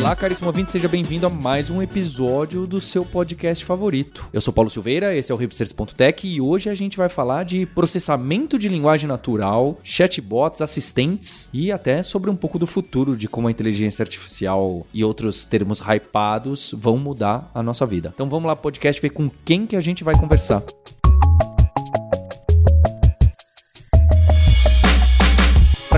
Olá, caríssimo ouvinte, seja bem-vindo a mais um episódio do seu podcast favorito. Eu sou Paulo Silveira, esse é o Hipsters.tech e hoje a gente vai falar de processamento de linguagem natural, chatbots, assistentes e até sobre um pouco do futuro de como a inteligência artificial e outros termos hypados vão mudar a nossa vida. Então vamos lá, podcast, ver com quem que a gente vai conversar.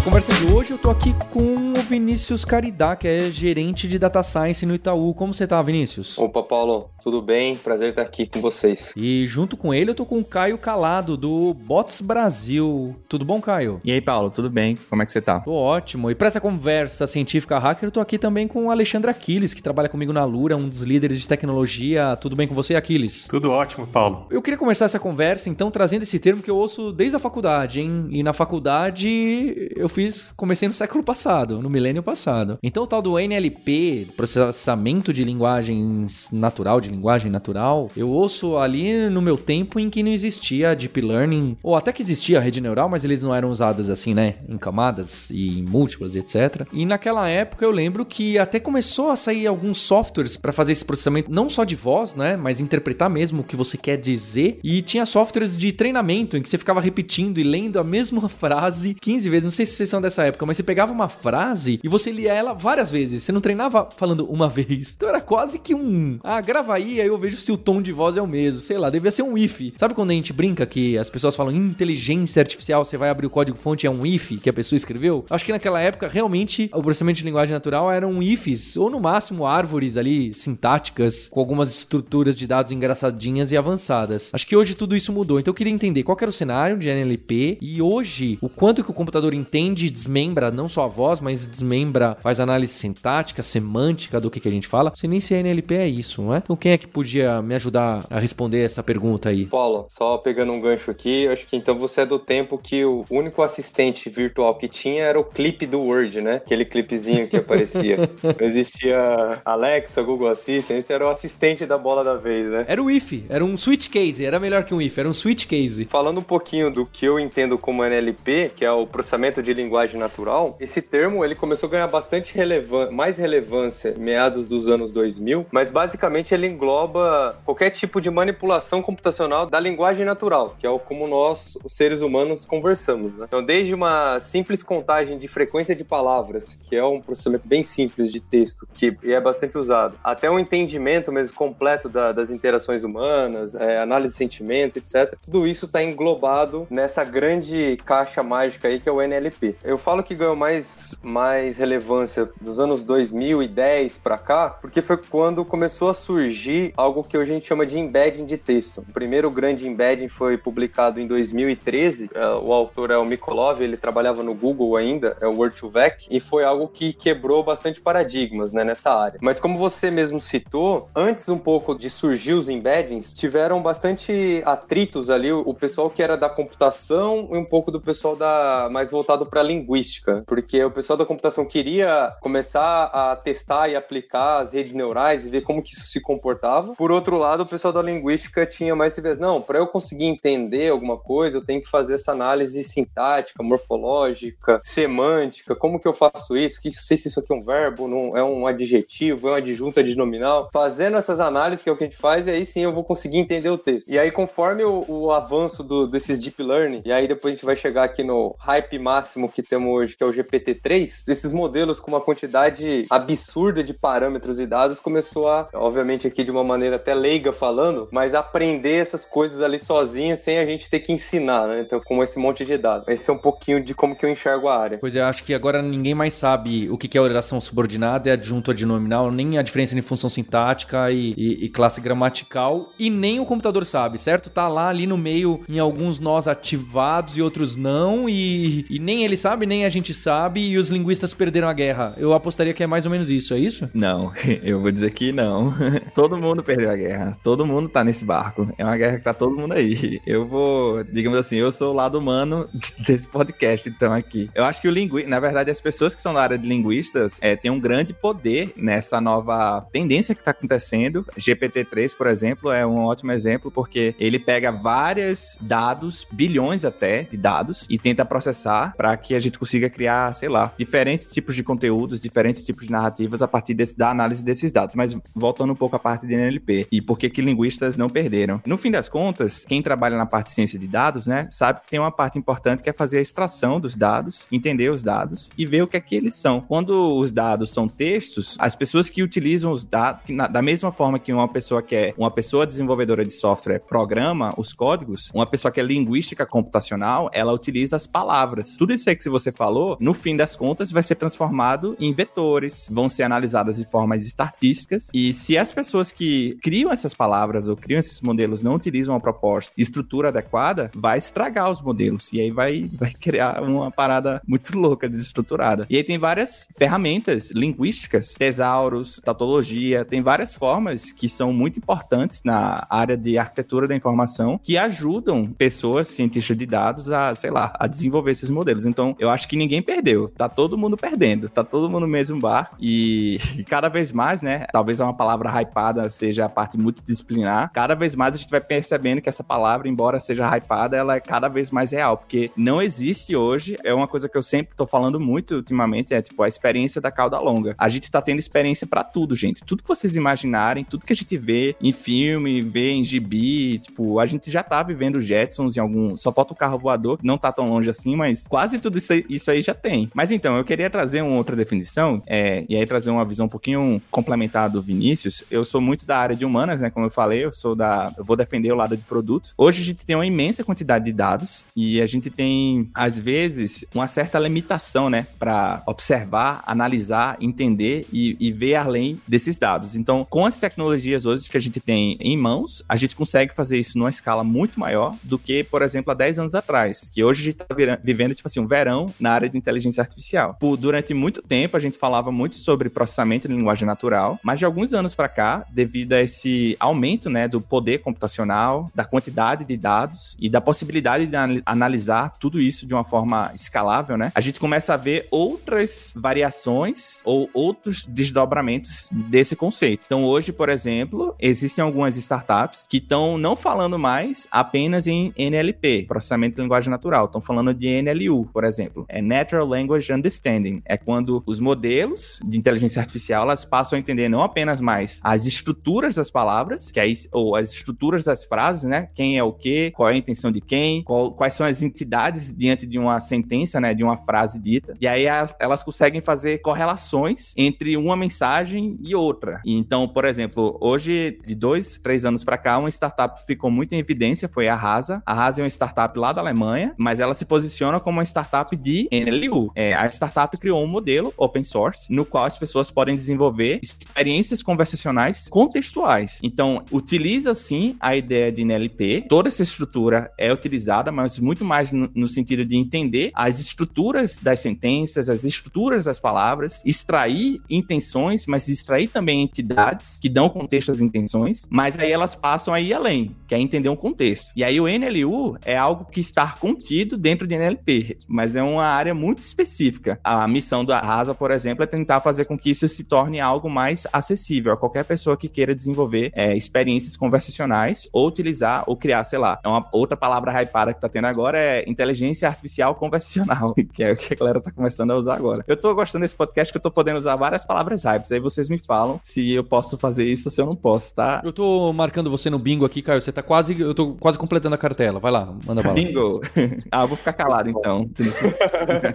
Conversa de hoje eu tô aqui com o Vinícius Caridá, que é gerente de Data Science no Itaú. Como você tá, Vinícius? Opa, Paulo, tudo bem? Prazer estar aqui com vocês. E junto com ele eu tô com o Caio Calado, do Bots Brasil. Tudo bom, Caio? E aí, Paulo, tudo bem? Como é que você tá? Tô ótimo. E para essa conversa científica hacker, eu tô aqui também com o Alexandre Aquiles, que trabalha comigo na Lura, um dos líderes de tecnologia. Tudo bem com você, Aquiles? Tudo ótimo, Paulo. Eu queria começar essa conversa, então, trazendo esse termo que eu ouço desde a faculdade, hein? E na faculdade eu fiz, comecei no século passado, no milênio passado. Então o tal do NLP, processamento de linguagens natural, de linguagem natural, eu ouço ali no meu tempo em que não existia deep learning, ou até que existia rede neural, mas eles não eram usadas assim, né, em camadas e em múltiplas, etc. E naquela época eu lembro que até começou a sair alguns softwares para fazer esse processamento, não só de voz, né, mas interpretar mesmo o que você quer dizer. E tinha softwares de treinamento em que você ficava repetindo e lendo a mesma frase 15 vezes. Não sei se vocês são dessa época, mas você pegava uma frase e você lia ela várias vezes. Você não treinava falando uma vez. Então era quase que um. Ah, grava aí, aí eu vejo se o tom de voz é o mesmo. Sei lá, devia ser um if. Sabe quando a gente brinca que as pessoas falam inteligência artificial, você vai abrir o código-fonte é um if que a pessoa escreveu? Acho que naquela época, realmente, o processamento de linguagem natural eram ifs, ou no máximo árvores ali sintáticas, com algumas estruturas de dados engraçadinhas e avançadas. Acho que hoje tudo isso mudou. Então eu queria entender qual era o cenário de NLP e hoje o quanto que o computador entende e desmembra não só a voz, mas desmembra, faz análise sintática, semântica do que, que a gente fala. Não sei nem se a NLP é isso, não é? Então quem é que podia me ajudar a responder essa pergunta aí? Paulo, só pegando um gancho aqui, acho que então você é do tempo que o único assistente virtual que tinha era o clipe do Word, né? Aquele clipezinho que aparecia. não existia Alexa, Google Assistant, esse era o assistente da bola da vez, né? Era o if, era um switch case, era melhor que um if, era um switch case. Falando um pouquinho do que eu entendo como NLP, que é o processamento de linguagem natural, esse termo ele começou a ganhar bastante relevância, mais relevância meados dos anos 2000, mas basicamente ele engloba qualquer tipo de manipulação computacional da linguagem natural, que é como nós, os seres humanos, conversamos. Né? Então, desde uma simples contagem de frequência de palavras, que é um processamento bem simples de texto, que é bastante usado, até um entendimento mesmo completo da, das interações humanas, é, análise de sentimento, etc. Tudo isso está englobado nessa grande caixa mágica aí que é o NLP. Eu falo que ganhou mais, mais relevância dos anos 2010 para cá, porque foi quando começou a surgir algo que a gente chama de embedding de texto. O primeiro grande embedding foi publicado em 2013. É, o autor é o Mikolov, ele trabalhava no Google ainda, é o Word2Vec, e foi algo que quebrou bastante paradigmas né, nessa área. Mas como você mesmo citou, antes um pouco de surgir os embeddings, tiveram bastante atritos ali, o pessoal que era da computação e um pouco do pessoal da mais voltado para linguística, porque o pessoal da computação queria começar a testar e aplicar as redes neurais e ver como que isso se comportava. Por outro lado, o pessoal da linguística tinha mais esse não, para eu conseguir entender alguma coisa, eu tenho que fazer essa análise sintática, morfológica, semântica, como que eu faço isso? Que sei se isso aqui é um verbo, não é um adjetivo, é uma adjunta de nominal. Fazendo essas análises que é o que a gente faz, e aí sim eu vou conseguir entender o texto. E aí conforme o, o avanço do, desses deep learning, e aí depois a gente vai chegar aqui no hype máximo que temos hoje, que é o GPT-3, esses modelos com uma quantidade absurda de parâmetros e dados começou a, obviamente aqui de uma maneira até leiga falando, mas aprender essas coisas ali sozinha sem a gente ter que ensinar, né? Então, com esse monte de dados. Esse é um pouquinho de como que eu enxergo a área. Pois é, acho que agora ninguém mais sabe o que é oração subordinada, é adjunto adnominal, nem a diferença em função sintática e, e, e, classe gramatical, e nem o computador sabe, certo? Tá lá ali no meio em alguns nós ativados e outros não, e, e nem ele sabe, nem a gente sabe, e os linguistas perderam a guerra. Eu apostaria que é mais ou menos isso, é isso? Não, eu vou dizer que não. todo mundo perdeu a guerra. Todo mundo tá nesse barco. É uma guerra que tá todo mundo aí. Eu vou, digamos assim, eu sou o lado humano desse podcast, então, aqui. Eu acho que o linguista, na verdade, as pessoas que são da área de linguistas é, têm um grande poder nessa nova tendência que tá acontecendo. GPT-3, por exemplo, é um ótimo exemplo, porque ele pega vários dados, bilhões até de dados, e tenta processar para que a gente consiga criar, sei lá, diferentes tipos de conteúdos, diferentes tipos de narrativas a partir desse, da análise desses dados. Mas voltando um pouco à parte de NLP e por que que linguistas não perderam. No fim das contas, quem trabalha na parte de ciência de dados, né, sabe que tem uma parte importante que é fazer a extração dos dados, entender os dados e ver o que é que eles são. Quando os dados são textos, as pessoas que utilizam os dados, da mesma forma que uma pessoa que é uma pessoa desenvolvedora de software programa os códigos, uma pessoa que é linguística computacional, ela utiliza as palavras. Tudo isso aí que você falou, no fim das contas, vai ser transformado em vetores, vão ser analisadas de formas estatísticas. E se as pessoas que criam essas palavras ou criam esses modelos não utilizam a proposta estrutura adequada, vai estragar os modelos. E aí vai, vai criar uma parada muito louca, desestruturada. E aí tem várias ferramentas linguísticas, tesauros, tautologia, tem várias formas que são muito importantes na área de arquitetura da informação que ajudam pessoas, cientistas de dados, a, sei lá, a desenvolver esses modelos. Então, eu acho que ninguém perdeu. Tá todo mundo perdendo. Tá todo mundo no mesmo barco. E, e cada vez mais, né? Talvez uma palavra hypada seja a parte multidisciplinar. Cada vez mais a gente vai percebendo que essa palavra, embora seja hypada, ela é cada vez mais real. Porque não existe hoje, é uma coisa que eu sempre tô falando muito ultimamente, é tipo a experiência da cauda longa. A gente tá tendo experiência para tudo, gente. Tudo que vocês imaginarem, tudo que a gente vê em filme, vê em gibi, tipo, a gente já tá vivendo Jetsons em algum. Só falta o carro voador, que não tá tão longe assim, mas quase tudo isso aí, isso aí já tem. Mas então, eu queria trazer uma outra definição, é, e aí trazer uma visão um pouquinho complementar do Vinícius. Eu sou muito da área de humanas, né? Como eu falei, eu sou da. Eu vou defender o lado de produto. Hoje a gente tem uma imensa quantidade de dados e a gente tem, às vezes, uma certa limitação, né? Para observar, analisar, entender e, e ver além desses dados. Então, com as tecnologias hoje que a gente tem em mãos, a gente consegue fazer isso numa escala muito maior do que, por exemplo, há 10 anos atrás. Que hoje a gente está vivendo, tipo assim, um verão na área de inteligência artificial. Por, durante muito tempo, a gente falava muito sobre processamento de linguagem natural, mas de alguns anos para cá, devido a esse aumento, né, do poder computacional, da quantidade de dados e da possibilidade de analisar tudo isso de uma forma escalável, né, a gente começa a ver outras variações ou outros desdobramentos desse conceito. Então, hoje, por exemplo, existem algumas startups que estão não falando mais apenas em NLP, processamento de linguagem natural, estão falando de NLU, por exemplo, é Natural Language Understanding. É quando os modelos de inteligência artificial elas passam a entender não apenas mais as estruturas das palavras, que aí, ou as estruturas das frases, né? Quem é o quê, qual é a intenção de quem, qual, quais são as entidades diante de uma sentença, né? De uma frase dita. E aí elas conseguem fazer correlações entre uma mensagem e outra. E então, por exemplo, hoje, de dois, três anos para cá, uma startup ficou muito em evidência, foi a Rasa. A Rasa é uma startup lá da Alemanha, mas ela se posiciona como uma startup de NLU. É, a startup criou um modelo open source no qual as pessoas podem desenvolver experiências conversacionais contextuais. Então, utiliza sim a ideia de NLP. Toda essa estrutura é utilizada, mas muito mais no, no sentido de entender as estruturas das sentenças, as estruturas das palavras, extrair intenções, mas extrair também entidades que dão contexto às intenções, mas aí elas passam a ir além, que é entender um contexto. E aí o NLU é algo que está contido dentro de NLP, mas é uma área muito específica. A missão da Rasa, por exemplo, é tentar fazer com que isso se torne algo mais acessível a qualquer pessoa que queira desenvolver é, experiências conversacionais ou utilizar ou criar, sei lá, é uma outra palavra hypada que tá tendo agora é inteligência artificial conversacional, que é o que a galera tá começando a usar agora. Eu tô gostando desse podcast que eu tô podendo usar várias palavras hypes, aí vocês me falam se eu posso fazer isso ou se eu não posso, tá? Eu tô marcando você no bingo aqui, Caio, você tá quase, eu tô quase completando a cartela, vai lá, manda bala. Bingo! ah, eu vou ficar calado então.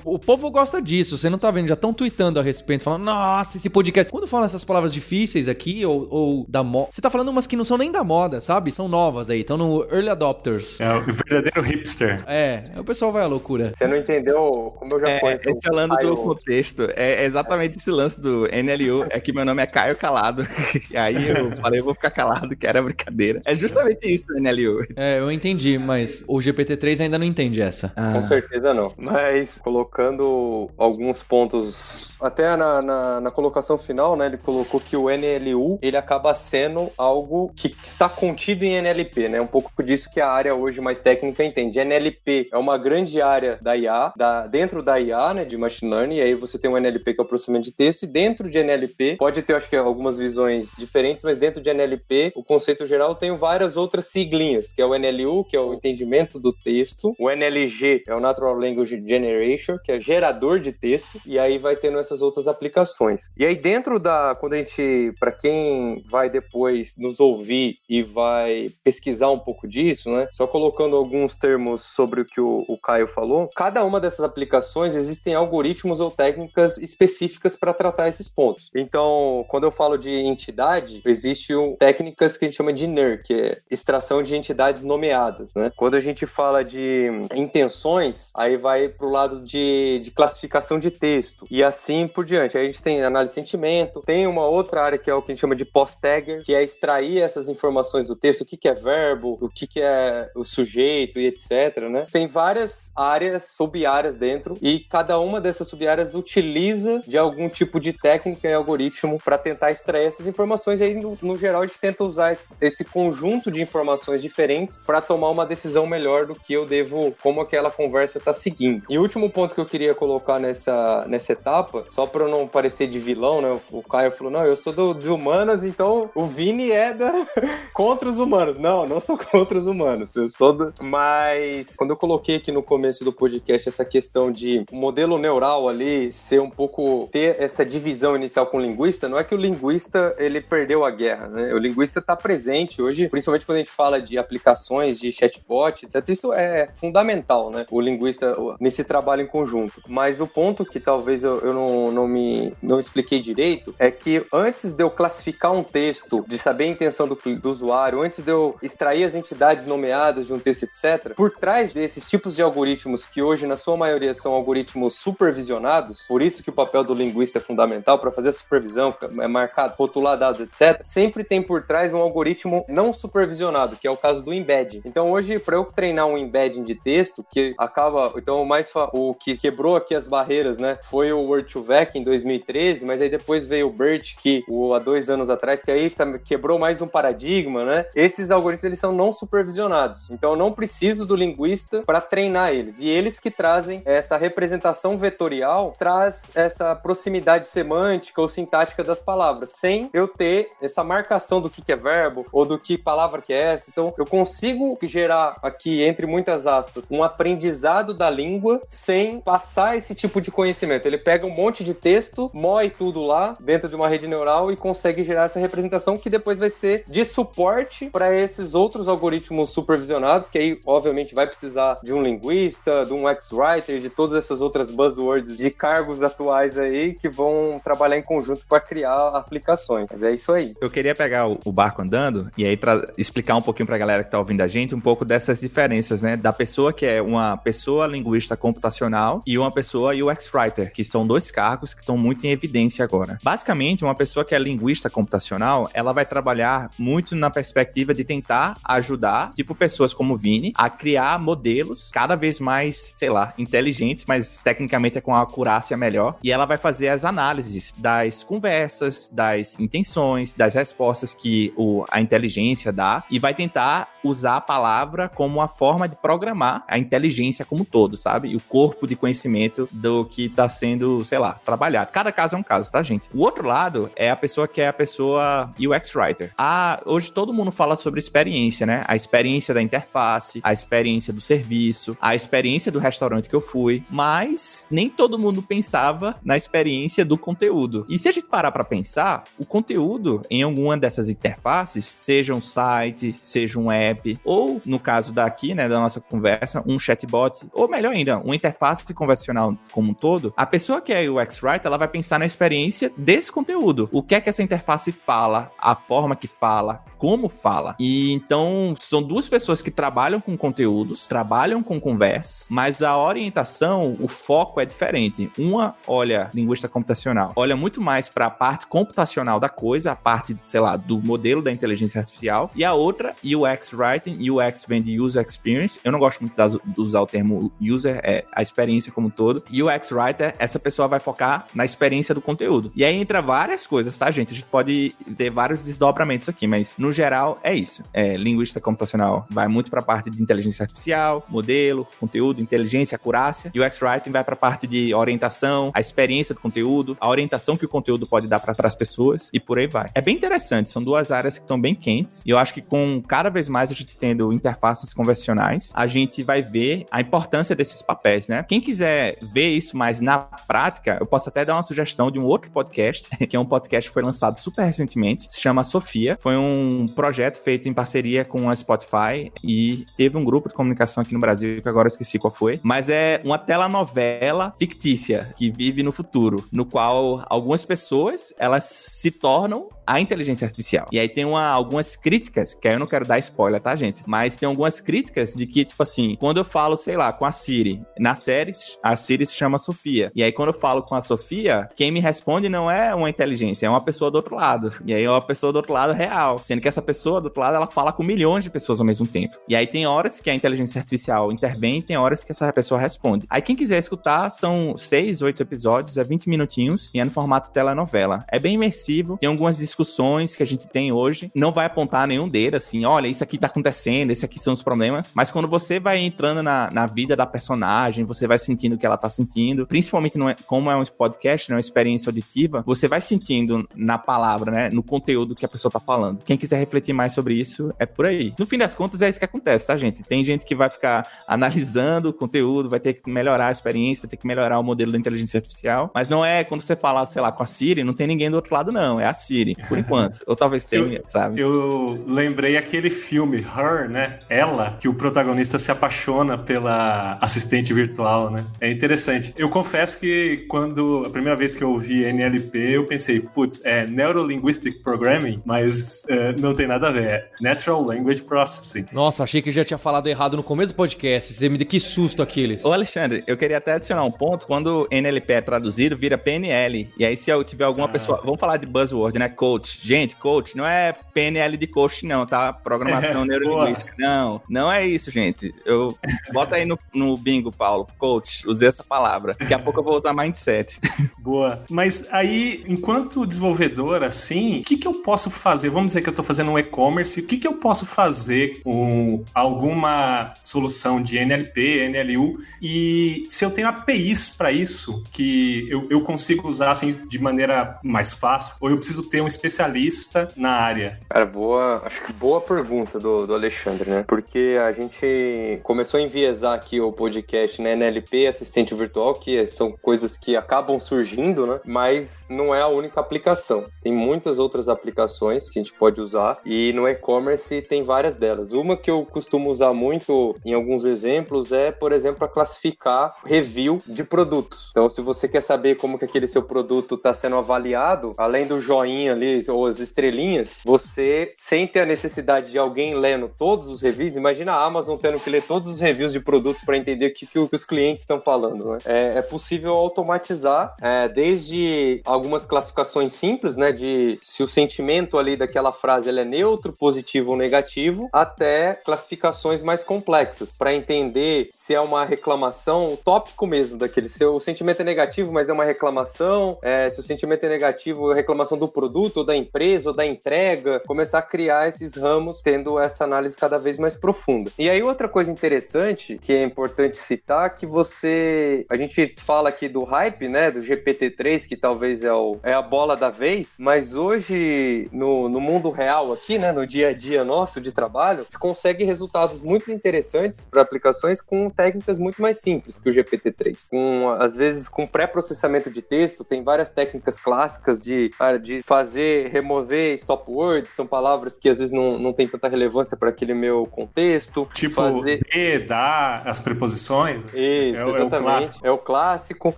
O povo gosta disso, você não tá vendo, já estão tweetando a respeito, falando, nossa, esse podcast. Quando falam essas palavras difíceis aqui, ou, ou da moda, você tá falando umas que não são nem da moda, sabe? São novas aí, estão no Early Adopters. É o verdadeiro hipster. É, o pessoal vai à loucura. Você não entendeu como eu já é, conheço. É, falando do contexto, é exatamente esse lance do NLU, é que meu nome é Caio Calado. aí eu falei, eu vou ficar calado, que era brincadeira. É justamente isso, NLU. É, eu entendi, mas o GPT-3 ainda não entende essa. Ah. Com certeza não. Mas colocando alguns pontos, até na, na, na, colocação final, né? Ele colocou que o NLU ele acaba sendo algo que está contido em NLP, né? Um pouco disso que a área hoje mais técnica entende. NLP é uma grande área da IA, da, dentro da IA, né? De machine learning, e aí você tem o NLP que é o processamento de texto, e dentro de NLP pode ter, acho que, algumas visões diferentes, mas dentro de NLP, o conceito geral tem várias outras siglinhas, que é o NLU, que é o entendimento do texto, o NLG é o Natural Language Generation, que é gerador de texto, e aí vai tendo essas outras aplicações. E aí dentro da, quando a gente, para quem vai depois nos ouvir e vai pesquisar um pouco disso, né, só colocando alguns termos sobre o que o, o Caio falou, cada uma dessas aplicações existem algoritmos ou técnicas específicas para tratar esses pontos. Então, quando eu falo de entidade, existem técnicas que a gente chama de NER, que é extração de entidades nomeadas, né? Quando a gente fala de intenções, aí vai para o lado de, de classificação de texto e assim por diante. A gente tem análise de sentimento, tem uma outra área que é o que a gente chama de post-tagger, que é extrair essas informações do texto, o que, que é verbo, o que, que é o sujeito e etc, né? Tem várias áreas, sub-áreas dentro e cada uma dessas sub-áreas utiliza de algum tipo de técnica e algoritmo para tentar extrair essas informações e aí no, no geral a gente tenta usar esse, esse conjunto de informações diferentes para tomar uma decisão melhor do que eu devo, como aquela conversa tá seguindo. E o último ponto que eu queria colocar nessa, nessa etapa, só para não parecer de vilão, né? O Caio falou: "Não, eu sou do, de humanas, então o Vini é da contra os humanos". Não, não sou contra os humanos. Eu sou do... Mas quando eu coloquei aqui no começo do podcast essa questão de modelo neural ali ser um pouco ter essa divisão inicial com o linguista, não é que o linguista ele perdeu a guerra, né? O linguista está presente hoje, principalmente quando a gente fala de aplicações de chatbot, etc. Isso é fundamental, né? O linguista nesse trabalho em conjunto. Mas o ponto que talvez eu, eu não, não me não expliquei direito é que antes de eu classificar um texto, de saber a intenção do, do usuário, antes de eu extrair as entidades nomeadas de um texto, etc., por trás desses tipos de algoritmos que hoje, na sua maioria, são algoritmos supervisionados, por isso que o papel do linguista é fundamental para fazer a supervisão, é marcado, rotular dados, etc., sempre tem por trás um algoritmo não supervisionado, que é o caso do embed. Então, hoje, para eu treinar um embedding de texto, que acaba. Então, mais o que quebrou aqui as barreiras, né, foi o Word2Vec em 2013, mas aí depois veio o BERT, que o, há dois anos atrás, que aí quebrou mais um paradigma, né? Esses algoritmos eles são não supervisionados. Então, eu não preciso do linguista para treinar eles. E eles que trazem essa representação vetorial, traz essa proximidade semântica ou sintática das palavras, sem eu ter essa marcação do que é verbo ou do que palavra que é essa. Então, eu consigo gerar aqui, entre muitas aspas, um aprendizado da língua sem passar esse tipo de conhecimento. Ele pega um monte de texto, moe tudo lá dentro de uma rede neural e consegue gerar essa representação que depois vai ser de suporte para esses outros algoritmos supervisionados, que aí, obviamente, vai precisar de um linguista, de um X-Writer, de todas essas outras buzzwords de cargos atuais aí que vão trabalhar em conjunto para criar aplicações. Mas é isso aí. Eu queria pegar o barco andando e aí para explicar um pouquinho para a galera que tá ouvindo a gente um pouco dessas diferenças, né, da pessoa que é uma pessoa linguista computacional e uma pessoa UX writer, que são dois cargos que estão muito em evidência agora. Basicamente, uma pessoa que é linguista computacional, ela vai trabalhar muito na perspectiva de tentar ajudar, tipo pessoas como o Vini, a criar modelos cada vez mais, sei lá, inteligentes, mas tecnicamente é com a acurácia melhor, e ela vai fazer as análises das conversas, das intenções, das respostas que o, a inteligência dá e vai tentar usar a palavra como uma forma de programar a inteligência como um todo, sabe? E o corpo de conhecimento do que está sendo, sei lá, trabalhado. Cada caso é um caso, tá, gente? O outro lado é a pessoa que é a pessoa UX Writer. Ah, hoje todo mundo fala sobre experiência, né? A experiência da interface, a experiência do serviço, a experiência do restaurante que eu fui, mas nem todo mundo pensava na experiência do conteúdo. E se a gente parar para pensar, o conteúdo em alguma dessas interfaces, seja um site, seja um app, ou no caso daqui, né, da nossa conversa, um chatbot, ou melhor ainda, uma interface convencional como um todo, a pessoa que é UX Writer, ela vai pensar na experiência desse conteúdo. O que é que essa interface fala, a forma que fala, como fala. E então são duas pessoas que trabalham com conteúdos, trabalham com conversas, mas a orientação, o foco é diferente. Uma olha linguista computacional, olha muito mais para a parte computacional da coisa, a parte, sei lá, do modelo da inteligência artificial, e a outra UX writing, UX vem de user experience. Eu não gosto muito de usar o termo user, é a experiência como um todo. UX writer, essa pessoa vai focar na experiência do conteúdo. E aí entra várias coisas, tá, gente? A gente pode ter vários desdobramentos aqui, mas no geral é isso. É, linguista computacional vai muito para a parte de inteligência artificial, modelo, conteúdo, inteligência, acurácia. UX writing vai para a parte de orientação, a experiência do conteúdo, a orientação que o conteúdo pode dar para as pessoas e por aí vai. É bem interessante, são duas áreas que estão bem quentes e eu acho que com cada vez mais a gente tendo interfaces convencionais, a gente vai ver a importância desses papéis, né? Quem quiser ver isso mais na prática, eu posso até dar uma sugestão de um outro podcast, que é um podcast que foi lançado super recentemente, se chama Sofia. Foi um projeto feito em parceria com a Spotify e teve um grupo de comunicação aqui no Brasil, que agora eu esqueci qual foi, mas é uma telenovela fictícia que vive no futuro, no qual algumas pessoas, elas se tornam a inteligência artificial. E aí tem uma, algumas críticas, que aí eu não quero dar spoiler, tá, gente? Mas tem algumas críticas de que, tipo assim, quando eu falo, sei lá, com a Siri, na série, a Siri se chama Sofia. E aí quando eu falo com a Sofia, quem me responde não é uma inteligência, é uma pessoa do outro lado. E aí é uma pessoa do outro lado real. Sendo que essa pessoa do outro lado, ela fala com milhões de pessoas ao mesmo tempo. E aí tem horas que a inteligência artificial intervém, tem horas que essa pessoa responde. Aí quem quiser escutar, são seis, oito episódios, é 20 minutinhos, e é no formato telenovela. É bem imersivo, tem algumas discussões discussões que a gente tem hoje, não vai apontar nenhum deles, assim, olha, isso aqui tá acontecendo, esse aqui são os problemas, mas quando você vai entrando na, na vida da personagem, você vai sentindo o que ela tá sentindo, principalmente é, como é um podcast, né, uma experiência auditiva, você vai sentindo na palavra, né, no conteúdo que a pessoa tá falando. Quem quiser refletir mais sobre isso, é por aí. No fim das contas, é isso que acontece, tá, gente? Tem gente que vai ficar analisando o conteúdo, vai ter que melhorar a experiência, vai ter que melhorar o modelo da inteligência artificial, mas não é quando você fala, sei lá, com a Siri, não tem ninguém do outro lado, não, é a Siri por enquanto. Ou talvez tenha, eu, sabe? Eu lembrei aquele filme, Her, né? Ela, que o protagonista se apaixona pela assistente virtual, né? É interessante. Eu confesso que quando a primeira vez que eu ouvi NLP, eu pensei, putz, é Neurolinguistic Programming, mas é, não tem nada a ver. É Natural Language Processing. Nossa, achei que já tinha falado errado no começo do podcast. Você me deu que susto aqueles. Ô, Alexandre, eu queria até adicionar um ponto. Quando NLP é traduzido, vira PNL. E aí, se eu tiver alguma ah. pessoa. Vamos falar de buzzword, né? Coach coach. Gente, coach não é PNL de coach, não, tá? Programação é, neurolinguística. Não, não é isso, gente. Eu bota aí no, no bingo, Paulo. Coach, usei essa palavra. Daqui a pouco eu vou usar mindset. Boa. Mas aí, enquanto desenvolvedor, assim, o que, que eu posso fazer? Vamos dizer que eu estou fazendo um e-commerce, o que, que eu posso fazer com alguma solução de NLP, NLU? E se eu tenho APIs para isso, que eu, eu consigo usar assim de maneira mais fácil, ou eu preciso ter um especialista na área? Cara, boa, acho que boa pergunta do, do Alexandre, né? Porque a gente começou a enviesar aqui o podcast, né? NLP, assistente virtual, que são coisas que acabam surgindo, né? Mas não é a única aplicação. Tem muitas outras aplicações que a gente pode usar e no e-commerce tem várias delas. Uma que eu costumo usar muito em alguns exemplos é, por exemplo, para classificar review de produtos. Então, se você quer saber como que aquele seu produto está sendo avaliado, além do joinha ali, ou as estrelinhas, você sem ter a necessidade de alguém lendo todos os reviews, imagina a Amazon tendo que ler todos os reviews de produtos para entender o que, que, os clientes estão falando. Né? É, é, possível automatizar é, desde algumas classificações simples, né, de se o sentimento ali daquela frase é neutro, positivo ou negativo, até classificações mais complexas para entender se é uma reclamação, o tópico mesmo daquele. Se o sentimento é negativo, mas é uma reclamação, é, se o sentimento é negativo, é reclamação do produto ou da empresa ou da entrega, começar a criar esses ramos tendo essa análise cada vez mais profunda. E aí outra coisa interessante que é importante citar que você, a gente fala aqui do hype, né, do GPT-3 que talvez é, o, é a bola da vez, mas hoje no, no mundo real aqui, né, no dia a dia nosso de trabalho, você consegue resultados muito interessantes para aplicações com técnicas muito mais simples que o GPT-3. Com às vezes com pré-processamento de texto, tem várias técnicas clássicas de, de fazer fazer, remover stop words, são palavras que às vezes não, não tem tanta relevância para aquele meu contexto. Tipo, fazer... de, da, as preposições. Isso, é, exatamente. É o, clássico. é o clássico.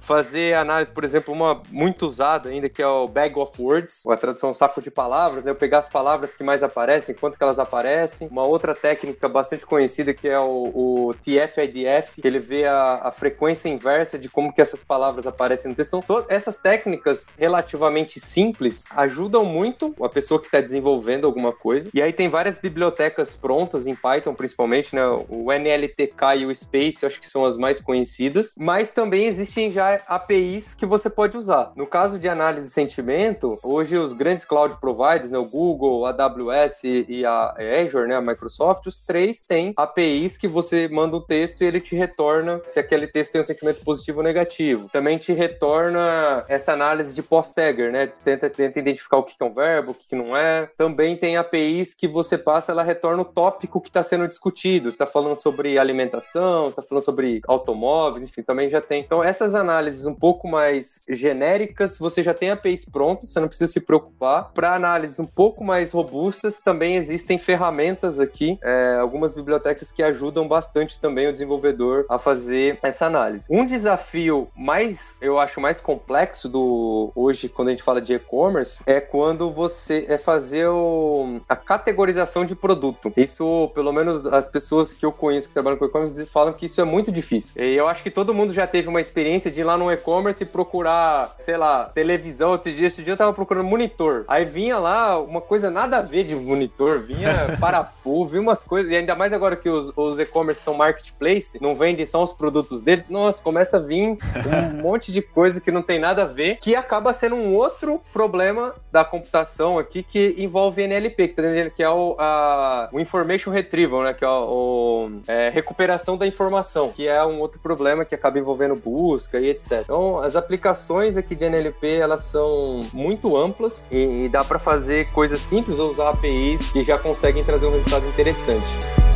Fazer análise, por exemplo, uma muito usada ainda, que é o bag of words, a tradução saco de palavras, né? Eu pegar as palavras que mais aparecem, quanto que elas aparecem. Uma outra técnica bastante conhecida que é o, o TF-IDF, que ele vê a, a, frequência inversa de como que essas palavras aparecem no texto. Então, essas técnicas relativamente simples ajudam muito a pessoa que está desenvolvendo alguma coisa. E aí tem várias bibliotecas prontas em Python, principalmente, né? O NLTK e o Space, acho que são as mais conhecidas. Mas também existem já APIs que você pode usar. No caso de análise de sentimento, hoje os grandes cloud providers, né? O Google, a AWS e a Azure, né? A Microsoft, os três têm APIs que você manda um texto e ele te retorna se aquele texto tem um sentimento positivo ou negativo. Também te retorna essa análise de post-tagger, né? Tenta, tenta identificar o que é um verbo, o que não é. Também tem APIs que você passa, ela retorna o tópico que está sendo discutido. está falando sobre alimentação, está falando sobre automóveis, enfim, também já tem. Então, essas análises um pouco mais genéricas, você já tem APIs prontas, você não precisa se preocupar. Para análises um pouco mais robustas, também existem ferramentas aqui, é, algumas bibliotecas que ajudam bastante também o desenvolvedor a fazer essa análise. Um desafio mais, eu acho, mais complexo do hoje, quando a gente fala de e-commerce, é quando você é fazer o, a categorização de produto. Isso, pelo menos as pessoas que eu conheço que trabalham com e-commerce falam que isso é muito difícil. E eu acho que todo mundo já teve uma experiência de ir lá no e-commerce e procurar, sei lá, televisão. Outro dia, esse dia eu tava procurando monitor. Aí vinha lá uma coisa nada a ver de monitor, vinha parafuso, vinha umas coisas, e ainda mais agora que os, os e-commerce são marketplace, não vendem só os produtos dele, nossa, começa a vir um monte de coisa que não tem nada a ver, que acaba sendo um outro problema da computação aqui que envolve NLP, que é o, a, o Information Retrieval, né? Que é o é, recuperação da informação, que é um outro problema que acaba envolvendo busca e etc. Então, as aplicações aqui de NLP, elas são muito amplas e, e dá para fazer coisas simples ou usar APIs que já conseguem trazer um resultado interessante.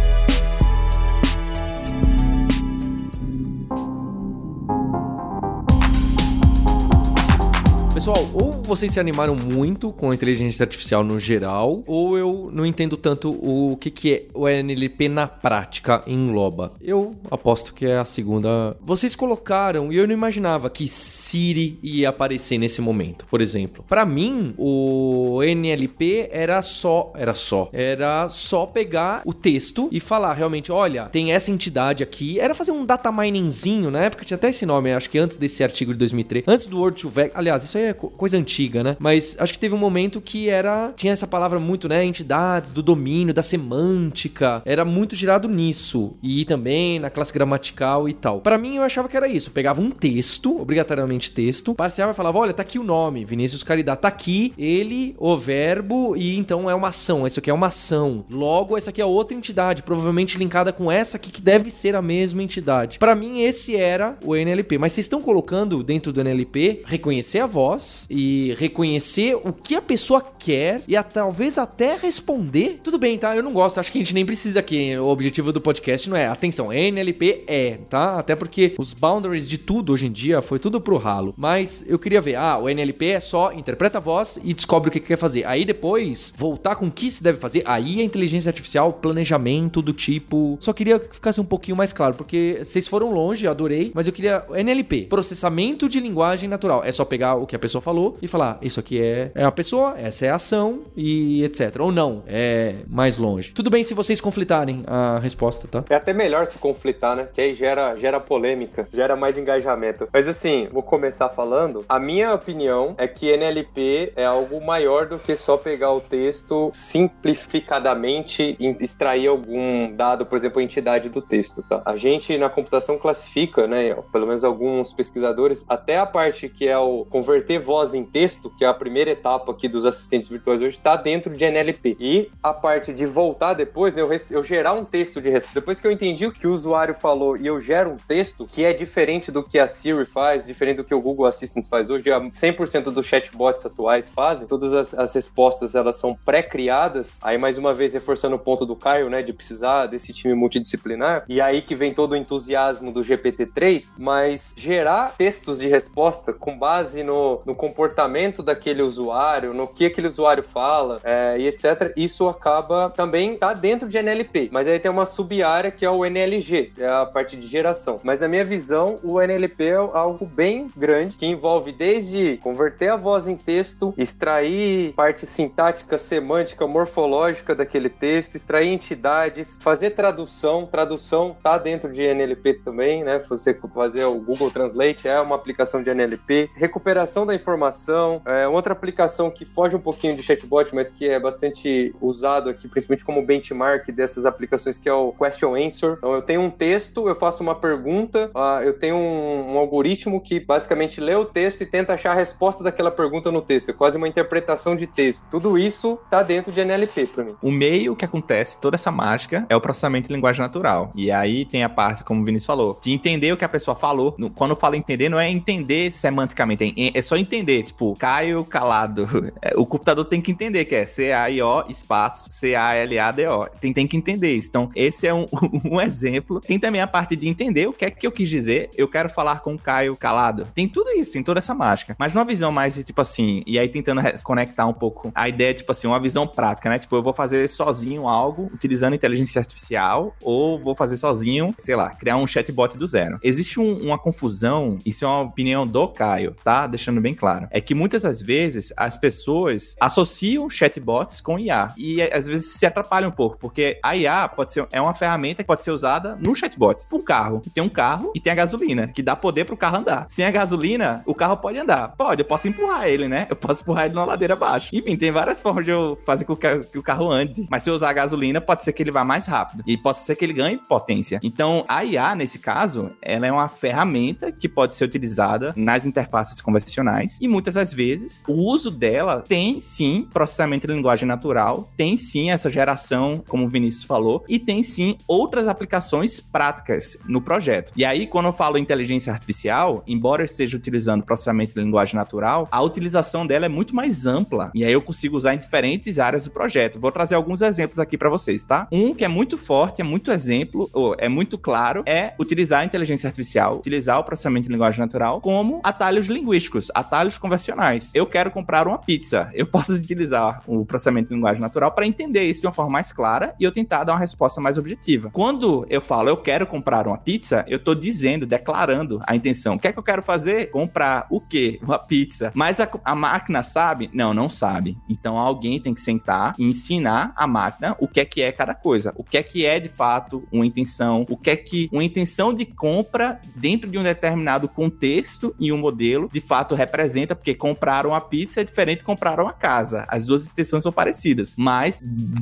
Pessoal, ou vocês se animaram muito com a inteligência artificial no geral, ou eu não entendo tanto o que, que é o NLP na prática engloba. Eu aposto que é a segunda. Vocês colocaram, e eu não imaginava que Siri ia aparecer nesse momento, por exemplo. Para mim, o NLP era só, era só, era só pegar o texto e falar realmente, olha, tem essa entidade aqui. Era fazer um data miningzinho, na época tinha até esse nome, acho que antes desse artigo de 2003, antes do Word to Vec. Aliás, isso aí é coisa antiga, né? Mas acho que teve um momento que era. Tinha essa palavra muito, né? Entidades, do domínio, da semântica. Era muito girado nisso. E também na classe gramatical e tal. Para mim, eu achava que era isso. Eu pegava um texto, obrigatoriamente texto, passeava e falava: olha, tá aqui o nome, Vinícius Caridade. Tá aqui ele, o verbo, e então é uma ação. Isso aqui é uma ação. Logo, essa aqui é outra entidade, provavelmente linkada com essa aqui, que deve ser a mesma entidade. Para mim, esse era o NLP. Mas vocês estão colocando dentro do NLP reconhecer a voz e reconhecer o que a pessoa quer e a, talvez até responder. Tudo bem, tá? Eu não gosto, acho que a gente nem precisa aqui. O objetivo do podcast não é, atenção, NLP é, tá? Até porque os boundaries de tudo hoje em dia foi tudo pro ralo. Mas eu queria ver, ah, o NLP é só interpreta a voz e descobre o que quer fazer. Aí depois, voltar com o que se deve fazer. Aí a inteligência artificial, planejamento do tipo. Só queria que ficasse um pouquinho mais claro, porque vocês foram longe, adorei, mas eu queria NLP, processamento de linguagem natural. É só pegar o que a pessoa falou e falar: isso aqui é, é a pessoa, essa é a ação e etc. Ou não, é mais longe. Tudo bem se vocês conflitarem a resposta, tá? É até melhor se conflitar, né? Que aí gera, gera polêmica, gera mais engajamento. Mas assim, vou começar falando. A minha opinião é que NLP é algo maior do que só pegar o texto simplificadamente e extrair algum dado, por exemplo, a entidade do texto, tá? A gente na computação classifica, né? Pelo menos alguns pesquisadores, até a parte que é o converter voz em texto, que é a primeira etapa aqui dos assistentes virtuais hoje, está dentro de NLP. E a parte de voltar depois, né, eu, eu gerar um texto de resposta. Depois que eu entendi o que o usuário falou e eu gero um texto, que é diferente do que a Siri faz, diferente do que o Google Assistant faz hoje, 100% dos chatbots atuais fazem, todas as, as respostas elas são pré-criadas. Aí, mais uma vez, reforçando o ponto do Caio, né, de precisar desse time multidisciplinar. E aí que vem todo o entusiasmo do GPT-3, mas gerar textos de resposta com base no no comportamento daquele usuário, no que aquele usuário fala é, e etc. Isso acaba também tá dentro de NLP, mas aí tem uma sub-área que é o NLG, é a parte de geração. Mas na minha visão, o NLP é algo bem grande que envolve desde converter a voz em texto, extrair parte sintática, semântica, morfológica daquele texto, extrair entidades, fazer tradução. Tradução tá dentro de NLP também, né? Você fazer o Google Translate é uma aplicação de NLP. Recuperação da informação, é outra aplicação que foge um pouquinho de chatbot, mas que é bastante usado aqui, principalmente como benchmark dessas aplicações, que é o Question Answer. Então, eu tenho um texto, eu faço uma pergunta, uh, eu tenho um, um, algoritmo que basicamente lê o texto e tenta achar a resposta daquela pergunta no texto. É quase uma interpretação de texto. Tudo isso tá dentro de NLP para mim. O meio que acontece, toda essa mágica, é o processamento de linguagem natural. E aí tem a parte, como o Vinícius falou, de entender o que a pessoa falou. Quando eu falo entender, não é entender semanticamente, é, é só entender. Tipo, Caio calado. É, o computador tem que entender que é C-A-I-O espaço C-A-L-A-D-O. Tem, tem que entender isso. Então, esse é um, um exemplo. Tem também a parte de entender o que é que eu quis dizer. Eu quero falar com Caio calado. Tem tudo isso, tem toda essa mágica. Mas numa visão mais, tipo assim, e aí tentando conectar um pouco a ideia, tipo assim, uma visão prática, né? Tipo, eu vou fazer sozinho algo utilizando inteligência artificial ou vou fazer sozinho, sei lá, criar um chatbot do zero. Existe um, uma confusão, isso é uma opinião do Caio, tá? Deixando bem claro. É que muitas das vezes as pessoas associam chatbots com IA e às vezes se atrapalham um pouco, porque a IA pode ser é uma ferramenta que pode ser usada no chatbot. Um carro, tem um carro e tem a gasolina, que dá poder pro carro andar. Sem a gasolina, o carro pode andar. Pode, eu posso empurrar ele, né? Eu posso empurrar ele na ladeira abaixo. Enfim, tem várias formas de eu fazer com que o carro ande. Mas se eu usar a gasolina, pode ser que ele vá mais rápido. E pode ser que ele ganhe potência. Então, a IA, nesse caso, ela é uma ferramenta que pode ser utilizada nas interfaces convencionais. E muitas das vezes, o uso dela tem sim processamento de linguagem natural, tem sim essa geração, como o Vinícius falou, e tem sim outras aplicações práticas no projeto. E aí, quando eu falo inteligência artificial, embora eu esteja utilizando processamento de linguagem natural, a utilização dela é muito mais ampla. E aí eu consigo usar em diferentes áreas do projeto. Vou trazer alguns exemplos aqui para vocês, tá? Um que é muito forte, é muito exemplo, ou é muito claro, é utilizar a inteligência artificial, utilizar o processamento de linguagem natural como atalhos linguísticos, atalhos convencionais. Eu quero comprar uma pizza. Eu posso utilizar o processamento de linguagem natural para entender isso de uma forma mais clara e eu tentar dar uma resposta mais objetiva. Quando eu falo eu quero comprar uma pizza, eu tô dizendo, declarando a intenção. O que é que eu quero fazer? Comprar o quê? Uma pizza. Mas a, a máquina sabe? Não, não sabe. Então alguém tem que sentar e ensinar a máquina o que é que é cada coisa. O que é que é de fato uma intenção, o que é que uma intenção de compra dentro de um determinado contexto e um modelo de fato representa, porque comprar uma pizza é diferente de comprar uma casa. As duas intenções são parecidas, mas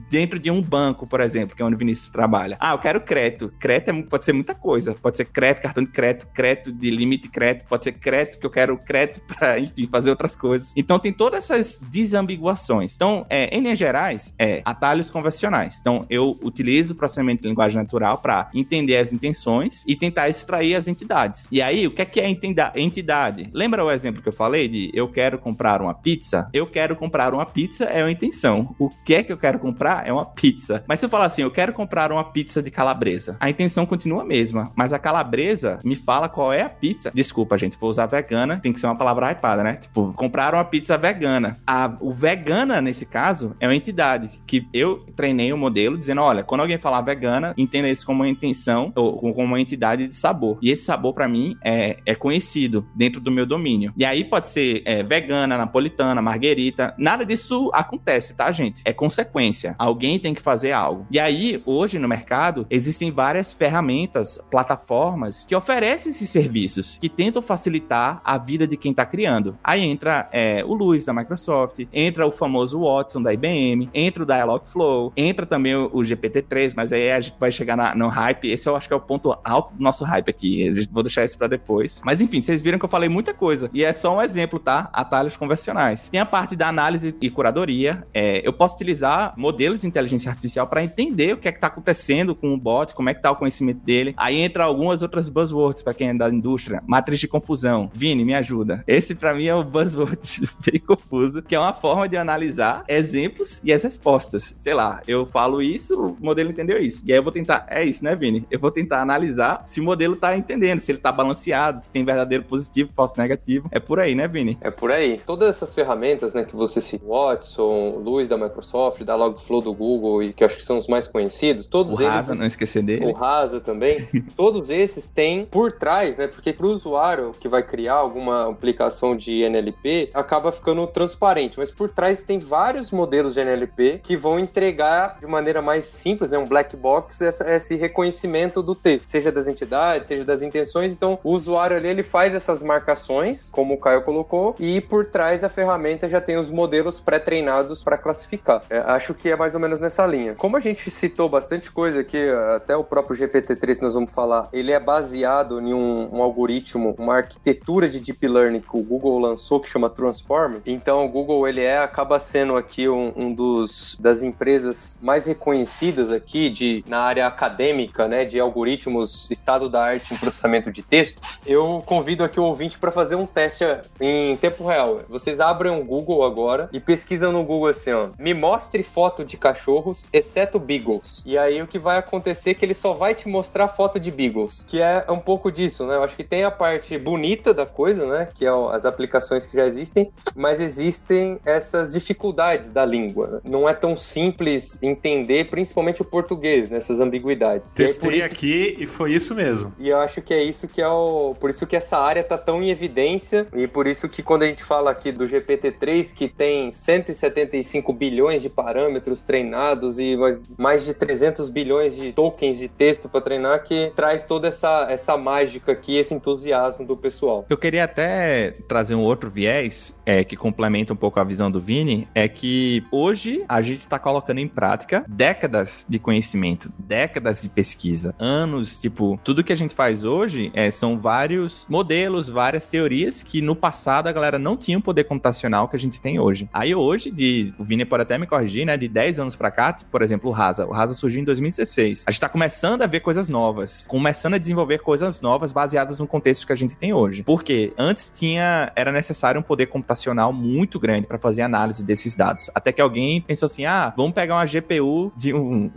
dentro de um banco, por exemplo, que é onde o Vinícius trabalha. Ah, eu quero crédito. Crédito é, pode ser muita coisa. Pode ser crédito, cartão de crédito, crédito de limite crédito, pode ser crédito que eu quero crédito para, enfim, fazer outras coisas. Então tem todas essas desambiguações. Então, é, em linhas gerais, é atalhos convencionais. Então, eu utilizo o processamento de linguagem natural para entender as intenções e tentar extrair as entidades. E aí, o que é que é entidade? Lembra o exemplo que eu falei de eu quero comprar uma pizza? Eu quero comprar uma pizza é uma intenção. O que é que eu quero comprar é uma pizza. Mas se eu falar assim, eu quero comprar uma pizza de calabresa, a intenção continua a mesma, mas a calabresa me fala qual é a pizza. Desculpa, gente, vou usar vegana, tem que ser uma palavra hypada, né? Tipo, comprar uma pizza vegana. A, o vegana, nesse caso, é uma entidade que eu treinei o um modelo dizendo, olha, quando alguém falar vegana, entenda isso como uma intenção ou como uma entidade de sabor. E esse sabor, para mim, é, é conhecido dentro do meu domínio. E aí pode ser é, vegana, napolitana, marguerita, nada disso acontece, tá, gente? É consequência. Alguém tem que fazer algo. E aí, hoje no mercado, existem várias ferramentas, plataformas que oferecem esses serviços, que tentam facilitar a vida de quem está criando. Aí entra é, o Luz da Microsoft, entra o famoso Watson da IBM, entra o Dialogflow, entra também o, o GPT-3, mas aí a gente vai chegar na, no hype. Esse eu acho que é o ponto alto do nosso hype aqui. Vou deixar isso para depois. Mas enfim, vocês viram que eu falei muita coisa. E é só um exemplo, tá? Atalhos convencionais. Tem a parte da análise e curadoria. É, eu posso utilizar modelos de inteligência artificial para entender o que é que está acontecendo com o bot, como é que tá o conhecimento dele. Aí entra algumas outras buzzwords para quem é da indústria. Matriz de confusão. Vini, me ajuda. Esse para mim é o buzzword bem confuso, que é uma forma de analisar exemplos e as respostas. Sei lá, eu falo isso, o modelo entendeu isso. E aí eu vou tentar, é isso, né, Vini? Eu vou tentar analisar se o modelo tá entendendo, se ele tá balanceado, se tem verdadeiro positivo, falso negativo. É por aí. aí, né, Vini? É por aí. Todas essas ferramentas, né, que você citou, Watson, Luz da Microsoft, da Logflow do Google e que eu acho que são os mais conhecidos, todos o eles... Rasa, não esquecer dele. O Rasa também. todos esses têm por trás, né, porque para o usuário que vai criar alguma aplicação de NLP, acaba ficando transparente, mas por trás tem vários modelos de NLP que vão entregar de maneira mais simples, né, um black box, essa, esse reconhecimento do texto, seja das entidades, seja das intenções. Então, o usuário ali ele faz essas marcações, como o Colocou, e por trás a ferramenta já tem os modelos pré-treinados para classificar. É, acho que é mais ou menos nessa linha. Como a gente citou bastante coisa aqui, até o próprio GPT-3 que nós vamos falar, ele é baseado em um, um algoritmo, uma arquitetura de deep learning que o Google lançou que chama Transform. Então, o Google ele é acaba sendo aqui um, um dos das empresas mais reconhecidas aqui de na área acadêmica, né, de algoritmos estado da arte em processamento de texto. Eu convido aqui o ouvinte para fazer um teste em tempo real. Vocês abrem um Google agora e pesquisam no Google assim, ó, me mostre foto de cachorros, exceto beagles. E aí o que vai acontecer é que ele só vai te mostrar foto de beagles, que é um pouco disso, né? Eu acho que tem a parte bonita da coisa, né, que é as aplicações que já existem, mas existem essas dificuldades da língua. Né? Não é tão simples entender, principalmente o português, nessas ambiguidades. Testei e aqui e foi isso mesmo. E eu acho que é isso que é o. Por isso que essa área tá tão em evidência e por isso que quando a gente fala aqui do GPT-3, que tem 175 bilhões de parâmetros treinados e mais, mais de 300 bilhões de tokens de texto para treinar, que traz toda essa, essa mágica aqui, esse entusiasmo do pessoal. Eu queria até trazer um outro viés é, que complementa um pouco a visão do Vini, é que hoje a gente está colocando em prática décadas de conhecimento, décadas de pesquisa, anos, tipo, tudo que a gente faz hoje é, são vários modelos, várias teorias que no passado a galera não tinha o poder computacional que a gente tem hoje. Aí hoje, de, o Vini pode até me corrigir, né, de 10 anos para cá, tipo, por exemplo, o Rasa. O Rasa surgiu em 2016. A gente tá começando a ver coisas novas, começando a desenvolver coisas novas baseadas no contexto que a gente tem hoje. Porque antes tinha, era necessário um poder computacional muito grande para fazer análise desses dados. Até que alguém pensou assim: ah, vamos pegar uma GPU de um,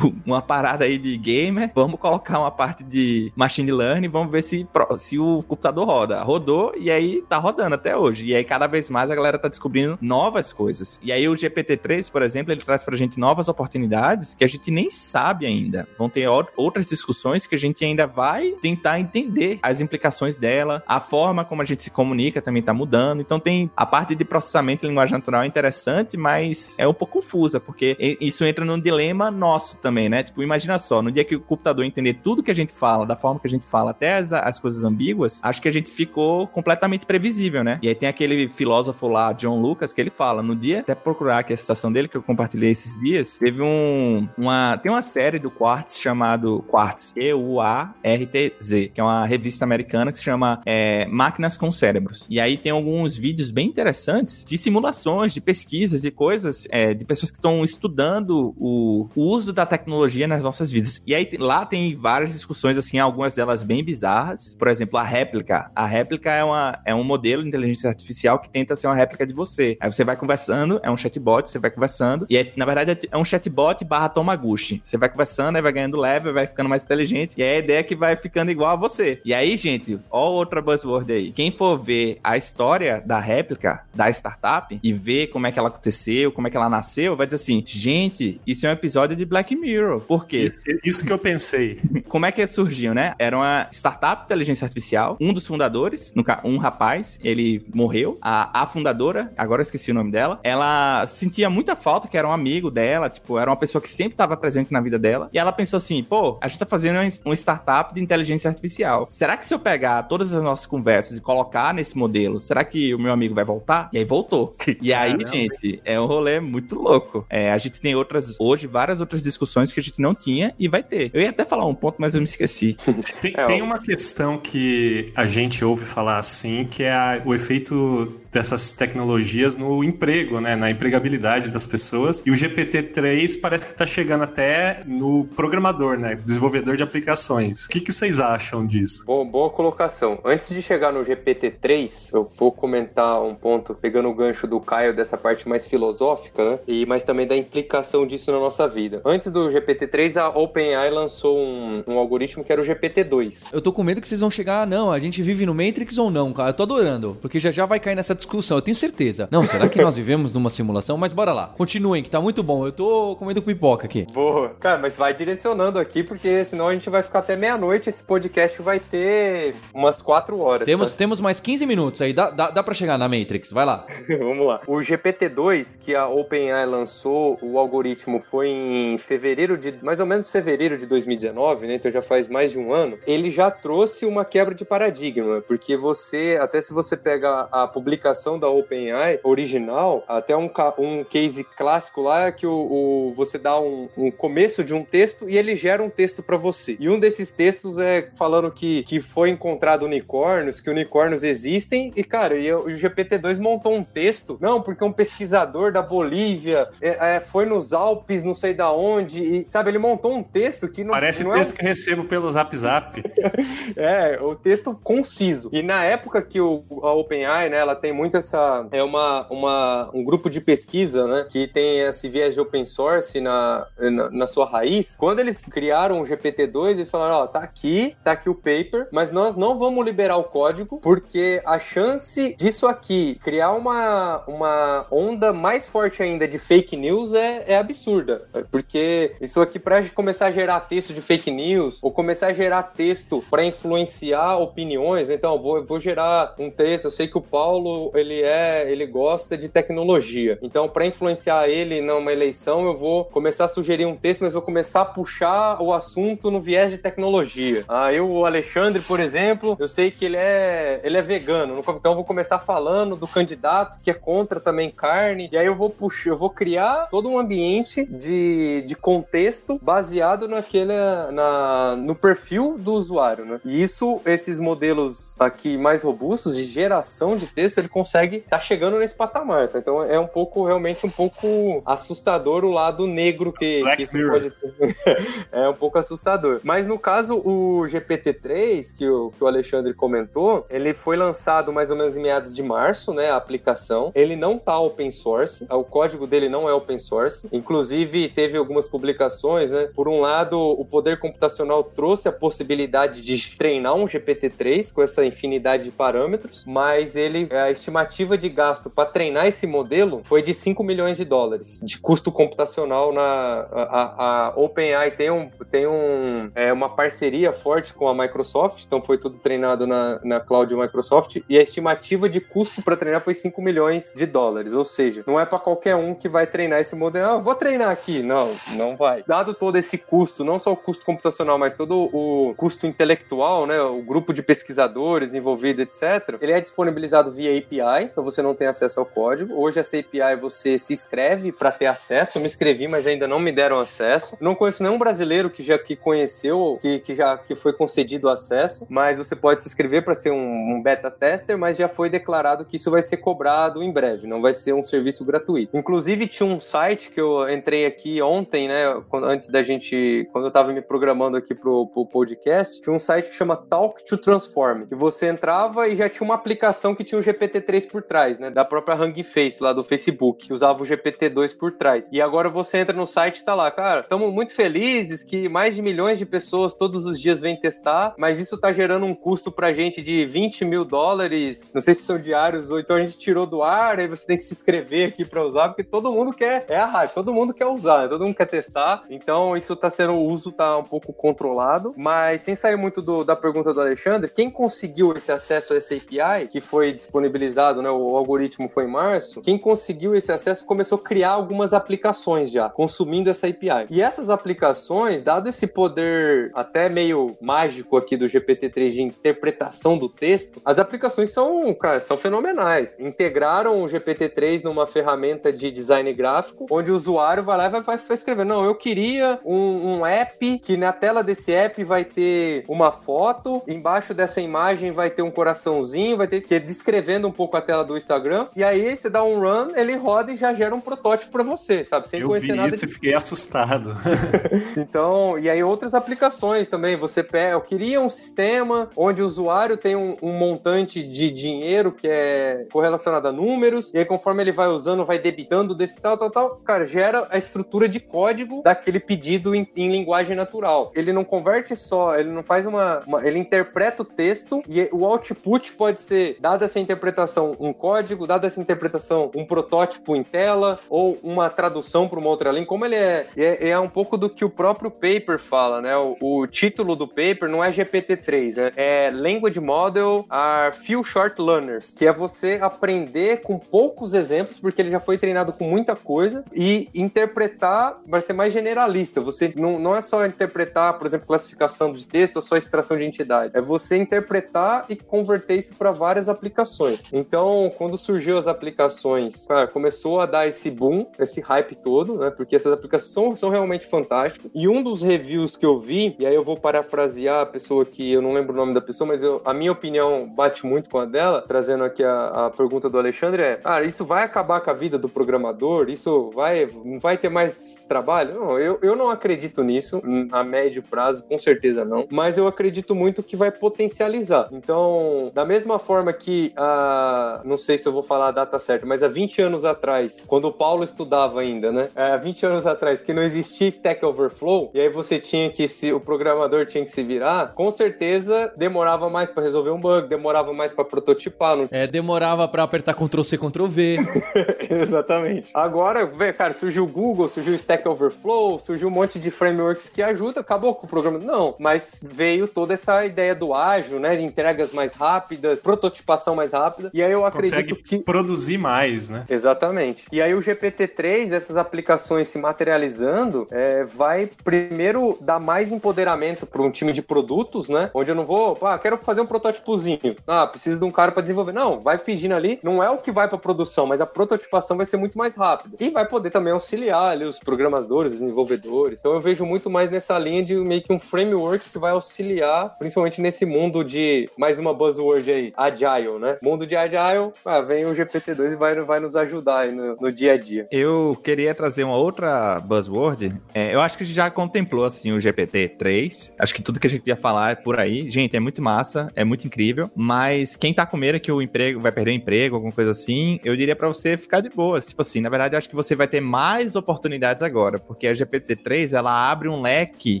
uma parada aí de gamer, vamos colocar uma parte de machine learning, vamos ver se, se o computador roda. Rodou e aí tá rodando até hoje. E aí cada vez mais a galera tá descobrindo novas coisas. E aí o GPT-3, por exemplo, ele traz pra gente novas oportunidades que a gente nem sabe ainda. Vão ter outras discussões que a gente ainda vai tentar entender as implicações dela, a forma como a gente se comunica também tá mudando. Então tem a parte de processamento em linguagem natural é interessante, mas é um pouco confusa, porque isso entra num dilema nosso também, né? Tipo, imagina só, no dia que o computador entender tudo que a gente fala, da forma que a gente fala, até as, as coisas ambíguas, acho que a gente ficou completamente previsível, né? E aí tem aquele filósofo lá, John Lucas, que ele fala, no dia, até procurar aqui a citação dele, que eu compartilhei esses dias, teve um, uma, tem uma série do Quartz chamado Quartz, E-U-A-R-T-Z, que é uma revista americana que se chama é, Máquinas com Cérebros. E aí tem alguns vídeos bem interessantes de simulações, de pesquisas e coisas é, de pessoas que estão estudando o, o, uso da tecnologia nas nossas vidas. E aí lá tem várias discussões, assim, algumas delas bem bizarras. Por exemplo, a réplica. A réplica é, uma, é um modelo de inteligência artificial que tenta ser uma réplica de você. Aí você vai conversando, é um chatbot, você vai conversando, e é, na verdade é um chatbot barra Tomaguchi. Você vai conversando, aí vai ganhando level, vai ficando mais inteligente, e aí a ideia é que vai ficando igual a você. E aí, gente, ó outra buzzword aí. Quem for ver a história da réplica da startup e ver como é que ela aconteceu, como é que ela nasceu, vai dizer assim: gente, isso é um episódio de Black Mirror. Por quê? Isso, isso que eu pensei. como é que surgiu, né? Era uma startup de inteligência artificial, um dos fundadores, um rapaz, ele morreu. A, a fundadora, agora eu esqueci o nome dela, ela sentia muita falta, que era um amigo dela, tipo, era uma pessoa que sempre estava presente na vida dela. E ela pensou assim: pô, a gente tá fazendo uma startup de inteligência artificial. Será que se eu pegar todas as nossas conversas e colocar nesse modelo, será que o meu amigo vai voltar? E aí voltou. E aí, Caramba. gente, é um rolê muito louco. É, a gente tem outras, hoje, várias outras discussões que a gente não tinha e vai ter. Eu ia até falar um ponto, mas eu me esqueci. tem, é, tem uma questão que a gente ouve falar assim, que é a, o efeito dessas tecnologias no emprego, né, na empregabilidade das pessoas. E o GPT-3 parece que está chegando até no programador, né, desenvolvedor de aplicações. O que, que vocês acham disso? Boa, boa colocação. Antes de chegar no GPT-3, eu vou comentar um ponto, pegando o gancho do Caio dessa parte mais filosófica, né, e mas também da implicação disso na nossa vida. Antes do GPT-3, a OpenAI lançou um, um algoritmo que era o GPT-2. Eu tô com medo que vocês vão chegar, ah, não, a gente vive no Matrix ou não, cara. Eu tô adorando. porque já já vai cair nessa discussão, eu tenho certeza. Não, será que nós vivemos numa simulação? Mas bora lá. Continuem, que tá muito bom. Eu tô comendo pipoca aqui. Boa. Cara, mas vai direcionando aqui, porque senão a gente vai ficar até meia-noite. Esse podcast vai ter umas quatro horas. Temos, temos mais 15 minutos aí. Dá, dá, dá pra chegar na Matrix. Vai lá. Vamos lá. O GPT-2, que a OpenAI lançou, o algoritmo foi em fevereiro de. mais ou menos fevereiro de 2019, né? Então já faz mais de um ano. Ele já trouxe uma quebra de paradigma, porque você, até se você pega a publicação da OpenAI original, até um, um case clássico lá é que o, o você dá um, um, começo de um texto e ele gera um texto para você. E um desses textos é falando que, que foi encontrado unicórnios, que unicórnios existem, e cara, e o GPT-2 montou um texto, não, porque um pesquisador da Bolívia é, é, foi nos Alpes, não sei da onde, e sabe, ele montou um texto que não. Parece não texto é que eu recebo pelo Zap Zap. é, o texto conciso. E na época que o, a OpenAI, né, ela tem muito essa. É uma, uma, um grupo de pesquisa, né, que tem esse viés de open source na, na, na sua raiz. Quando eles criaram o GPT-2, eles falaram: ó, tá aqui, tá aqui o paper, mas nós não vamos liberar o código, porque a chance disso aqui criar uma, uma onda mais forte ainda de fake news é, é absurda. Porque isso aqui, pra começar a gerar texto de fake news, ou começar a gerar texto para influenciar opiniões, então, vou, vou gerar um texto, eu sei que o Paulo, ele é, ele gosta de tecnologia. Então, para influenciar ele numa eleição, eu vou começar a sugerir um texto, mas vou começar a puxar o assunto no viés de tecnologia. Ah, o Alexandre, por exemplo, eu sei que ele é, ele é vegano, então eu vou começar falando do candidato que é contra também carne, e aí eu vou puxar, eu vou criar todo um ambiente de, de contexto baseado naquele, na, no perfil do usuário, né? E isso, esses modelos aqui mais robustos de geração de texto, ele consegue estar tá chegando nesse patamar, tá? Então é um pouco, realmente um pouco assustador o lado negro que, que isso pode ter. é um pouco assustador. Mas no caso, o GPT-3, que o, que o Alexandre comentou, ele foi lançado mais ou menos em meados de março, né? A aplicação. Ele não tá open source, o código dele não é open source. Inclusive, teve algumas publicações, né? Por um lado, o poder computacional trouxe a possibilidade de treinar um GPT-3 com essa infinidade de parâmetros, mas ele, a estimativa de gasto para treinar esse modelo foi de 5 milhões de dólares de custo computacional na a, a OpenAI tem um tem um é, uma parceria forte com a Microsoft, então foi tudo treinado na, na cloud Microsoft e a estimativa de custo para treinar foi 5 milhões de dólares, ou seja, não é para qualquer um que vai treinar esse modelo. Ah, vou treinar aqui, não, não vai. Dado todo esse custo, não só o custo computacional, mas todo o custo intelectual, né, o grupo de pesquisadores envolvido, etc. Ele é disponibilizado via API, então você não tem acesso ao código. Hoje essa API você se inscreve para ter acesso. Eu me inscrevi, mas ainda não me deram acesso. Não conheço nenhum brasileiro que já que conheceu, que, que já que foi concedido acesso, mas você pode se inscrever para ser um, um, beta tester, mas já foi declarado que isso vai ser cobrado em breve, não vai ser um serviço gratuito. Inclusive tinha um site que eu entrei aqui ontem, né, quando, antes da gente, quando eu estava me programando aqui pro, pro podcast, tinha um site que chama Talk to Transform, que você entrava e já tinha uma aplicação que tinha o GPT-3 por trás, né, da própria Hang Face lá do Facebook, que usava o GPT-2 por trás. E agora você entra no site e tá lá, cara, estamos muito felizes que mais de milhões de pessoas todos os dias vêm testar, mas isso tá gerando um custo pra gente de 20 mil dólares, não sei se são diários ou então a gente tirou do ar, aí você tem que se inscrever aqui para usar, porque todo mundo quer, é a hype, todo mundo quer usar, todo mundo quer testar, então isso tá sendo, o uso tá um pouco controlado, mas sem sair muito do, da pergunta do Alexandre, quem conseguiu esse acesso a essa API, que foi disponibilizado, né, o algoritmo foi em março, quem conseguiu esse acesso começou a criar algumas aplicações já, consumindo essa API. E essas aplicações, dado esse poder até meio mágico aqui do GPT-3 de interpretação do texto, as aplicações são, cara, são fenomenais. Integraram o GPT-3 numa ferramenta de design gráfico, onde o usuário vai lá e vai, vai, escrever, não, eu queria um, um app que na tela desse app vai ter uma foto, embaixo dessa imagem vai ter um coraçãozinho, vai ter que descrevendo um pouco a tela do Instagram, e aí você dá um run, ele roda e já gera um protótipo para você, sabe? Sem eu conhecer vi nada. Isso de... e fiquei assustado. então, e aí outras aplicações também. Você pega, eu queria um sistema onde o usuário tem um, um montante de dinheiro que é correlacionado a números, e aí conforme ele vai usando, vai debitando desse tal, tal, tal, cara, gera a estrutura de código daquele pedido em, em linguagem natural. Ele não converte só, ele não faz uma, uma, ele interpreta o texto e o output pode ser, dada essa interpretação, um código, dada essa interpretação, um protótipo em tela ou uma tradução para uma outra língua, como ele é, é, é, um pouco do que o próprio paper fala, né? O, o título do paper não é GPT-3, né? é Language Model are Few Short Learners, que é você aprender com poucos exemplos, porque ele já foi treinado com muita coisa, e interpretar vai ser mais generalista. Você não, não é só interpretar, por exemplo, classificação de texto ou só extração de entidade. É você interpretar e converter isso para várias aplicações. Então, quando surgiu as aplicações, cara, começou a dar esse boom, esse hype todo, né? Porque essas aplicações são, são realmente fantásticas. E um dos reviews que eu vi, e aí eu vou parafrasear a pessoa que eu não lembro o nome da pessoa, mas eu, a minha opinião bate muito com a dela, trazendo aqui a, a pergunta do Alexandre é: ah, isso vai acabar com a vida do programador? Isso vai, não vai ter mais trabalho? Não, eu, eu não acredito nisso, a médio prazo, com certeza não. Mas eu acredito muito que vai potencializar. Então, da mesma forma que, a, não sei se eu vou falar a data certa, mas há 20 anos atrás, quando o Paulo estudava ainda, né? É, há 20 anos atrás, que não existia Stack Overflow, e aí você tinha que se, o programador tinha que se virar, com certeza demorava mais para resolver um bug, demorava mais para prototipar. Não... É, demorava para apertar Ctrl C, Ctrl V. Exatamente. Agora, vê, cara, surgiu o Google, surgiu o Stack Overflow, surgiu um monte de frameworks que ajuda, acabou com o programa. Não, mas veio toda essa ideia do ágil, né? De entregas mais rápidas, prototipação mais rápida. E aí eu acredito Consegue que. produzir mais, né? Exatamente. E aí o GPT-3, essas aplicações se materializando, é, vai primeiro dar mais empoderamento para um time de produtos, né? Onde eu não vou, ah, quero fazer um protótipozinho. Ah, preciso de um cara para desenvolver. Não, vai pedindo ali. Não é o que vai para produção, mas a prototipação vai ser muito mais rápida. E vai poder também auxiliar ali os programadores, os desenvolvedores. Então eu vejo muito mais nessa linha de meio que um framework que vai auxiliar, principalmente nesse mundo de mais uma buzzword aí, agile, né? Mundo de agile, ah, vem o GPT-2 e vai, vai nos ajudar aí no, no dia a dia. Eu queria trazer uma outra buzzword. É, eu acho que a gente já contemplou assim o GPT-3. Acho que tudo que a gente ia falar é por aí. Gente, é muito massa, é muito incrível. Mas quem tá com medo que o emprego vai perder o emprego, alguma coisa assim, eu diria para você ficar de boa. Tipo assim, na verdade, acho que você vai ter mais oportunidades agora, porque a GPT-3 ela abre um leque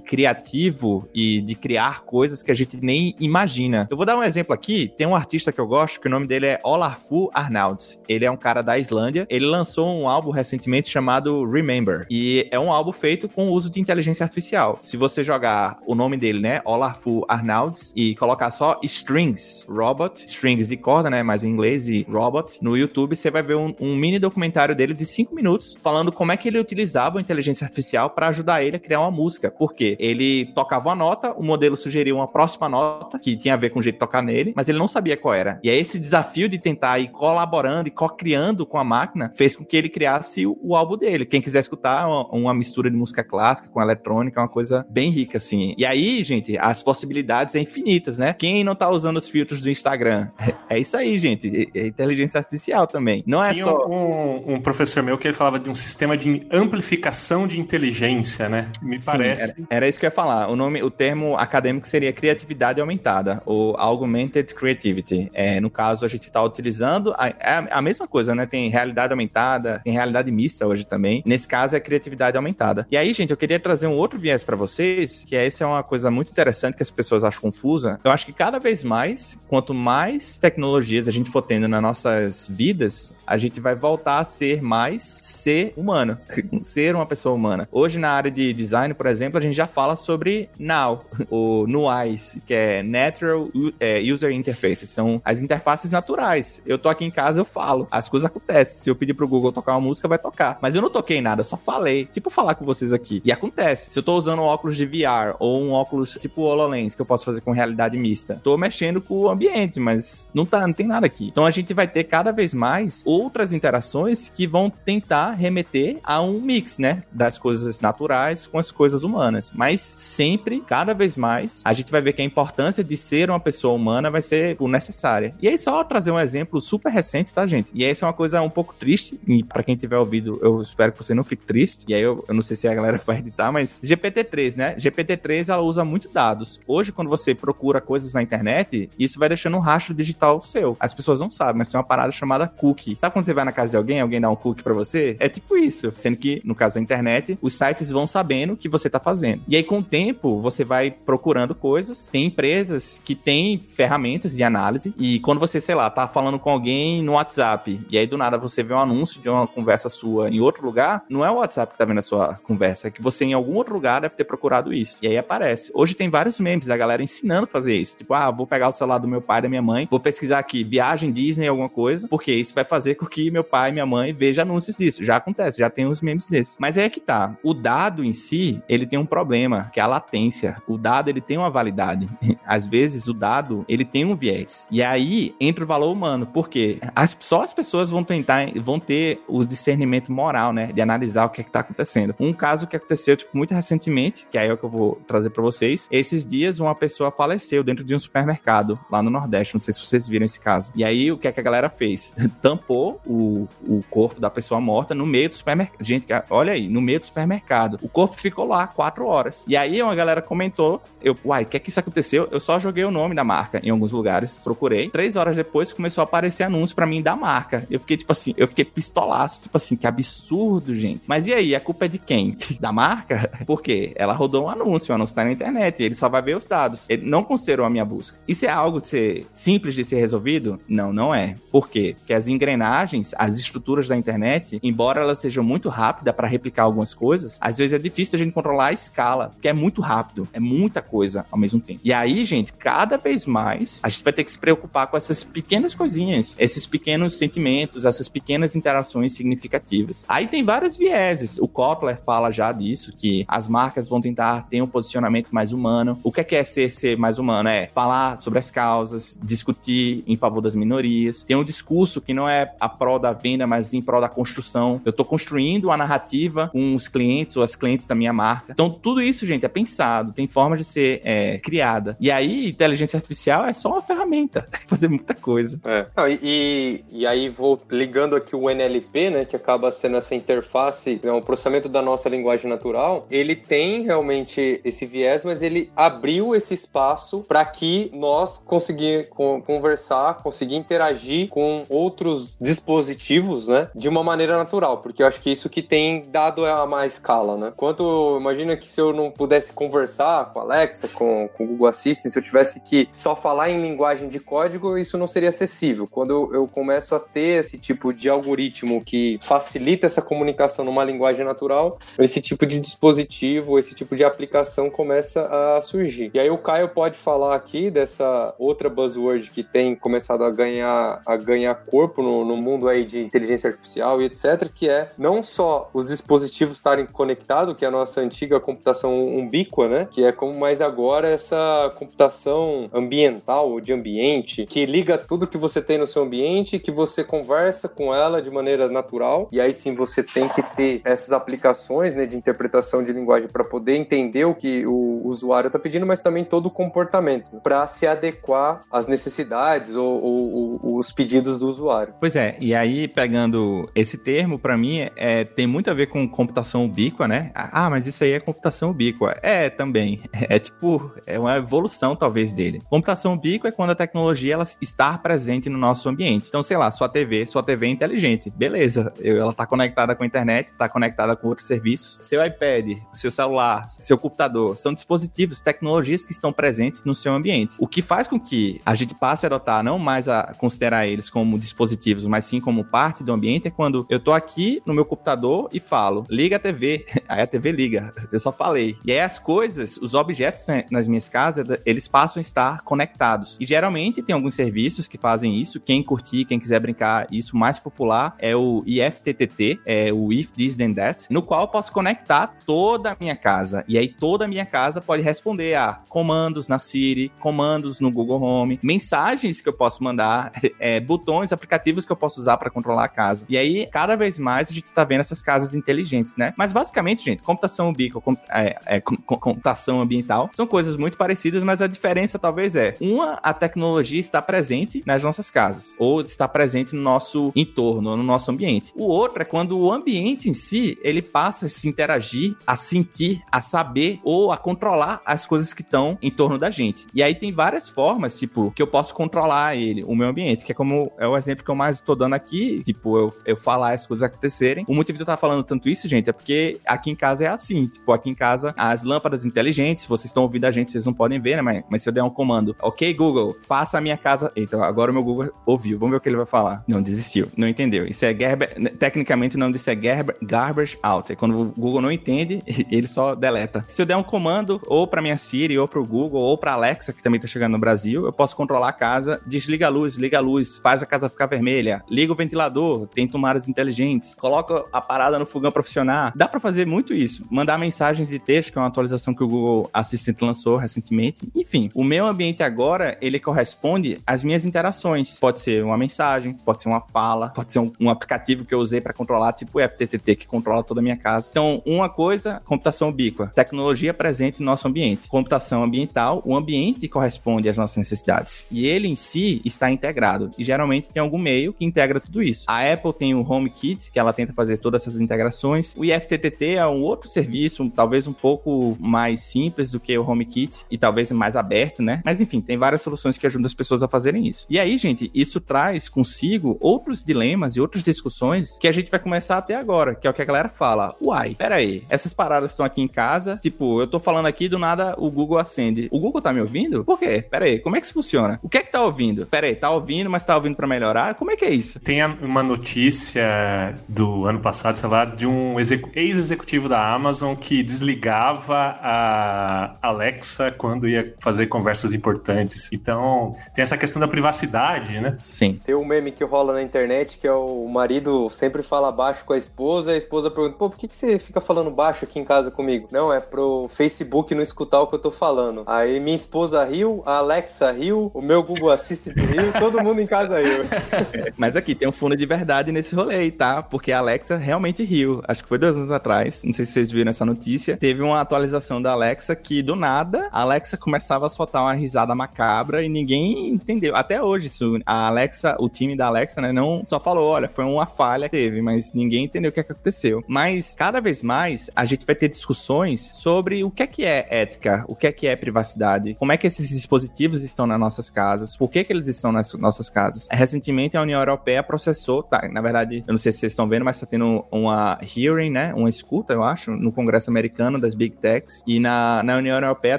criativo e de criar coisas que a gente nem imagina. Eu vou dar um exemplo aqui. Tem um artista que eu gosto que o nome dele é Olafur Arnalds. Ele é um cara da Islândia. Ele lançou um álbum recentemente chamado Remember. E é um álbum feito com o uso de inteligência artificial. Se você jogar o nome dele, né, Olafur Arnalds, e colocar só strings, robot, strings de corda, né, mas em inglês e robot, no YouTube você vai ver um, um mini documentário dele de 5 minutos falando como é que ele utilizava a inteligência artificial para ajudar ele a criar uma música. Por quê? Ele tocava uma nota, o modelo sugeriu uma próxima nota que tinha a ver com o jeito de tocar nele, mas ele não sabia qual era. E aí esse desafio de tentar ir colaborando e co-criando com a máquina fez com que ele criasse o, o álbum dele. Quem quiser escutar uma, uma, mistura de música clássica com eletrônica, é uma coisa bem rica, assim. E aí, gente, as possibilidades é infinitas, né? Quem não tá usando os filtros do Instagram? É, é isso aí, gente. É, é inteligência artificial também. Não é Tinha só... Um, um, professor meu que ele falava de um sistema de amplificação de inteligência, né? Me Sim, parece. Era, era, isso que eu ia falar. O nome, o termo acadêmico seria criatividade aumentada, ou augmented creativity. É, no caso, a gente está utilizando é a mesma coisa, né? Tem realidade aumentada, tem realidade mista hoje também. Nesse caso, é criatividade aumentada. E aí, gente, eu queria trazer um outro viés para vocês, que essa é uma coisa muito interessante que as pessoas acham confusa. Eu acho que cada vez mais, quanto mais tecnologias a gente for tendo nas nossas vidas, a gente vai voltar a ser mais ser humano, ser uma pessoa humana. Hoje, na área de design, por exemplo, a gente já fala sobre Now, o NUIs, que é Natural é, User Interfaces, são as interfaces naturais. Eu tô aqui em casa, eu falo, as coisas acontecem. Se eu pedir pro Google tocar uma música, vai tocar. Mas eu não toquei nada, eu só falei. Tipo, falar com vocês aqui. E acontece. Se eu tô usando um óculos de VR ou um óculos tipo HoloLens, que eu posso fazer com realidade mista, tô mexendo com o ambiente, mas não, tá, não tem nada aqui. Então a gente vai ter cada vez mais outras interações que vão tentar remeter a um mix, né? Das coisas naturais com as coisas humanas. Mas sempre, cada vez mais, a gente vai ver que a importância de ser uma pessoa humana vai ser necessária. E aí, só trazer um exemplo super recente, tá, gente? E isso é uma coisa um pouco triste. E para quem tiver ouvido, eu espero que você não fique triste. E aí, eu, eu não sei se a galera vai editar, mas GPT-3, né? GPT-3 ela usa muito dados. Hoje, quando você procura coisas na internet, isso vai deixando um rastro digital seu. As pessoas não sabem, mas tem uma parada chamada cookie. Sabe quando você vai na casa de alguém, alguém dá um cookie para você? É tipo isso. Sendo que, no caso da internet, os sites vão sabendo o que você tá fazendo. E aí, com o tempo, você vai procurando coisas. Tem empresas que têm ferramentas de análise. E quando você, sei lá, tá falando com alguém no WhatsApp, e aí do nada você vê um anúncio de uma conversa sua em outro lugar, não é o WhatsApp que tá vendo a sua conversa, é que você em algum outro lugar deve ter procurado isso. E aí aparece. Hoje tem vários memes da galera ensinando a fazer isso. Tipo, ah, vou pegar o celular do meu pai da minha mãe, vou pesquisar aqui viagem Disney, alguma coisa, porque isso vai fazer com que meu pai e minha mãe vejam anúncios disso. Já acontece, já tem uns memes desses. Mas é que tá. O dado em si, ele tem um problema, que é a latência. O dado, ele tem uma validade. Às vezes, o dado, ele tem um viés. E aí, entra o valor humano. Por quê? As, só as pessoas vão tentar, vão ter o discernimento moral, né? De analisar o que é que tá acontecendo. Um caso que aconteceu, tipo, muito recentemente, que aí é o que eu vou trazer para vocês. Esses dias, uma pessoa faleceu dentro de um supermercado lá no Nordeste. Não sei se vocês viram esse caso. E aí, o que é que a galera fez? Tampou o, o corpo da pessoa morta no meio do supermercado. Gente, olha aí, no meio do supermercado. O corpo ficou lá quatro horas. E aí, uma galera comentou: eu, uai, o que é que isso aconteceu? Eu só joguei o nome da marca em alguns lugares, procurei. Três horas depois começou a aparecer anúncio para mim da marca. Eu fiquei, tipo assim, eu fiquei pistolaço, tipo assim, que absurdo, gente. Mas e aí, a culpa é de quem? Da marca? Por quê? Ela rodou um anúncio, o anúncio tá na internet, ele só vai ver os dados. Ele não considerou a minha busca. Isso é algo de ser simples de ser resolvido? Não, não é. Por quê? Porque as engrenagens, as estruturas da internet, embora elas sejam muito rápidas para replicar algumas coisas, às vezes é difícil a gente controlar a escala, porque é muito rápido, é muita coisa ao mesmo tempo. E aí, gente, cada vez mais a gente vai ter que se preocupar com essas pequenas coisinhas, esses pequenos sentimentos, essas pequenas interações significativas. Aí tem vários vieses. O Kotler fala já disso, que as marcas vão tentar ter um posicionamento mais humano. O que é, é ser, ser mais humano? É falar sobre as causas, discutir em favor das minorias. Tem um discurso que não é a prol da venda, mas em prol da construção. Eu estou construindo a narrativa com os clientes ou as clientes da minha marca. Então, tudo isso, gente, é pensado, tem forma de ser é, criada. E aí, inteligência artificial é só uma ferramenta, fazer muita coisa. É. Não, e, e aí, vou ligando aqui o NLP, né, que acaba sendo essa interface, né, o processamento da nossa linguagem natural, ele tem realmente esse viés, mas ele abriu esse espaço para que nós conseguir conversar, conseguir interagir com outros dispositivos, né, de uma maneira natural, porque eu acho que isso que tem dado a mais escala, né? Quanto, imagina que se eu não pudesse conversar com a Alexa, com, com o Google Assistant, se eu tivesse que só falar em linguagem de código, isso não seria acessível. Quando eu, eu começo a ter esse tipo de algoritmo que facilita essa comunicação numa linguagem natural, esse tipo de dispositivo, esse tipo de aplicação começa a surgir. E aí o Caio pode falar aqui dessa outra buzzword que tem começado a ganhar, a ganhar corpo no, no mundo aí de inteligência artificial e etc, que é não só os dispositivos estarem conectados, que é a nossa antiga computação umbíqua, né? Que é como mais agora essa computação ambiental ou de ambiente, que liga tudo que você tem no seu ambiente, que você conversa com ela de maneira natural, e aí sim você tem que ter essas aplicações né, de interpretação de linguagem para poder entender o que o usuário está pedindo, mas também todo o comportamento, para se adequar às necessidades ou, ou, ou, os pedidos do usuário. Pois é, e aí pegando esse termo, para mim, é, tem muito a ver com computação ubíqua, né? Ah, mas isso aí é computação ubíqua. É, também. É tipo, é uma evolução talvez dele. Computação ubíqua é quando a tecnologia ela está presente no nosso ambiente. Então, sei lá, sua TV, sua TV é inteligente. Beleza, ela está conectada com a internet, está conectada com outros serviços. Seu iPad, seu celular, seu computador, são dispositivos, tecnologias que estão presentes no seu ambiente. O que faz com que a gente passe a adotar não mais a considerar eles como dispositivos, mas sim como parte do ambiente é quando eu tô aqui no meu computador e falo, liga a TV. Aí a TV liga. Eu só falei. E aí as coisas, os objetos né, nas minhas casas, eles passam a estar conectados. E geralmente tem alguns serviços que fazem isso. Quem curtir, quem quiser brincar, isso mais popular é o IFTTT, é o If This Then That, no qual eu posso conectar toda a minha casa. E aí toda a minha casa pode responder a comandos na Siri, comandos no Google Home, mensagens que eu posso mandar, é, botões, aplicativos que eu posso usar para controlar a casa. E aí, cada vez mais a gente tá vendo essas casas inteligentes, né? Mas basicamente, gente, computação ubíqua, com, é, é, com, computação ambiental, são coisas muito parecidas, mas a diferença talvez é, uma, a tecnologia está presente nas nossas casas, ou está presente no nosso entorno, no nosso ambiente. O outro é quando o ambiente em si, ele passa a se interagir, a sentir, a saber ou a controlar as coisas que estão em torno da gente. E aí tem várias formas, tipo, que eu posso controlar ele, o meu ambiente, que é como é o exemplo que eu mais tô dando aqui, tipo, eu, eu falar as coisas acontecerem. O motivo de eu estar falando tanto isso, gente, é porque aqui em casa é assim, tipo, aqui em casa as lâmpadas inteligentes, vocês estão ouvindo a gente, vocês não podem ver, né, mas, mas se eu der um comando, ok, Google, faça a minha casa. Eita, agora o meu Google ouviu, vamos ver o que ele vai falar. Não, desistiu, não entendeu. Isso é Gerber, tecnicamente o nome disso é Gerber, garbage out, é quando o Google não entende, ele só deleta. Se eu der um comando, ou para minha Siri, ou pro Google, ou pra Alexa, que também tá chegando no Brasil, eu posso controlar a casa, desliga a luz, liga a luz, faz a casa ficar vermelha, liga o ventilador, tem tomadas inteligentes, coloca a parada no fogão profissional. Dá para fazer muito isso. Mandar mensagens de texto, que é uma atualização que o Google Assistant lançou recentemente. Enfim, o meu ambiente agora, ele corresponde às minhas interações. Pode ser uma mensagem, pode ser uma fala, pode ser um, um aplicativo que eu usei para controlar, tipo o FTTT, que controla toda a minha casa. Então, uma coisa, computação ubíqua, tecnologia presente no nosso ambiente. Computação ambiental, o ambiente corresponde às nossas necessidades. E ele em si está integrado. E geralmente tem algum meio que integra tudo isso. A Apple tem o HomeKit, que ela tenta fazer todas essas integrações. O IFTTT é um outro serviço, talvez um pouco mais simples do que o HomeKit e talvez mais aberto, né? Mas enfim, tem várias soluções que ajudam as pessoas a fazerem isso. E aí, gente, isso traz consigo outros dilemas e outras discussões que a gente vai começar até agora, que é o que a galera fala. Uai, pera aí, essas paradas estão aqui em casa, tipo, eu tô falando aqui do nada o Google acende. O Google tá me ouvindo? Por quê? Pera aí, como é que isso funciona? O que é que tá ouvindo? Pera aí, tá ouvindo, mas tá ouvindo para melhorar? Como é que é isso? Tem uma notícia do ano passado, sei lá, de um ex-executivo da Amazon que desligava a Alexa quando ia fazer conversas importantes. Então, tem essa questão da privacidade, né? Sim. Tem um meme que rola na internet que é o marido sempre fala baixo com a esposa, e a esposa pergunta: pô, por que, que você fica falando baixo aqui em casa comigo? Não, é pro Facebook não escutar o que eu tô falando. Aí minha esposa riu, a Alexa riu, o meu Google Assistant riu, todo mundo em casa riu. Mas aqui tem um fundo de verdade nesse rolê, tá? Porque a Alexa realmente riu. Acho que foi dois anos atrás. Não sei se vocês viram essa notícia. Teve uma atualização da Alexa que, do nada, a Alexa começava a soltar uma risada macabra e ninguém entendeu. Até hoje, isso, a Alexa, o time da Alexa, né, não só falou, olha, foi uma falha que teve, mas ninguém entendeu o que, é que aconteceu. Mas, cada vez mais, a gente vai ter discussões sobre o que é que é ética, o que é que é privacidade, como é que esses dispositivos estão nas nossas casas, por que que eles estão nas nossas casas. Recentemente, a União Europeia processou, tá, na verdade, eu não sei se vocês estão vendo, mas tá tendo uma hearing, né, uma escuta, eu acho, no Congresso americano das Big Techs, e na, na União Europeia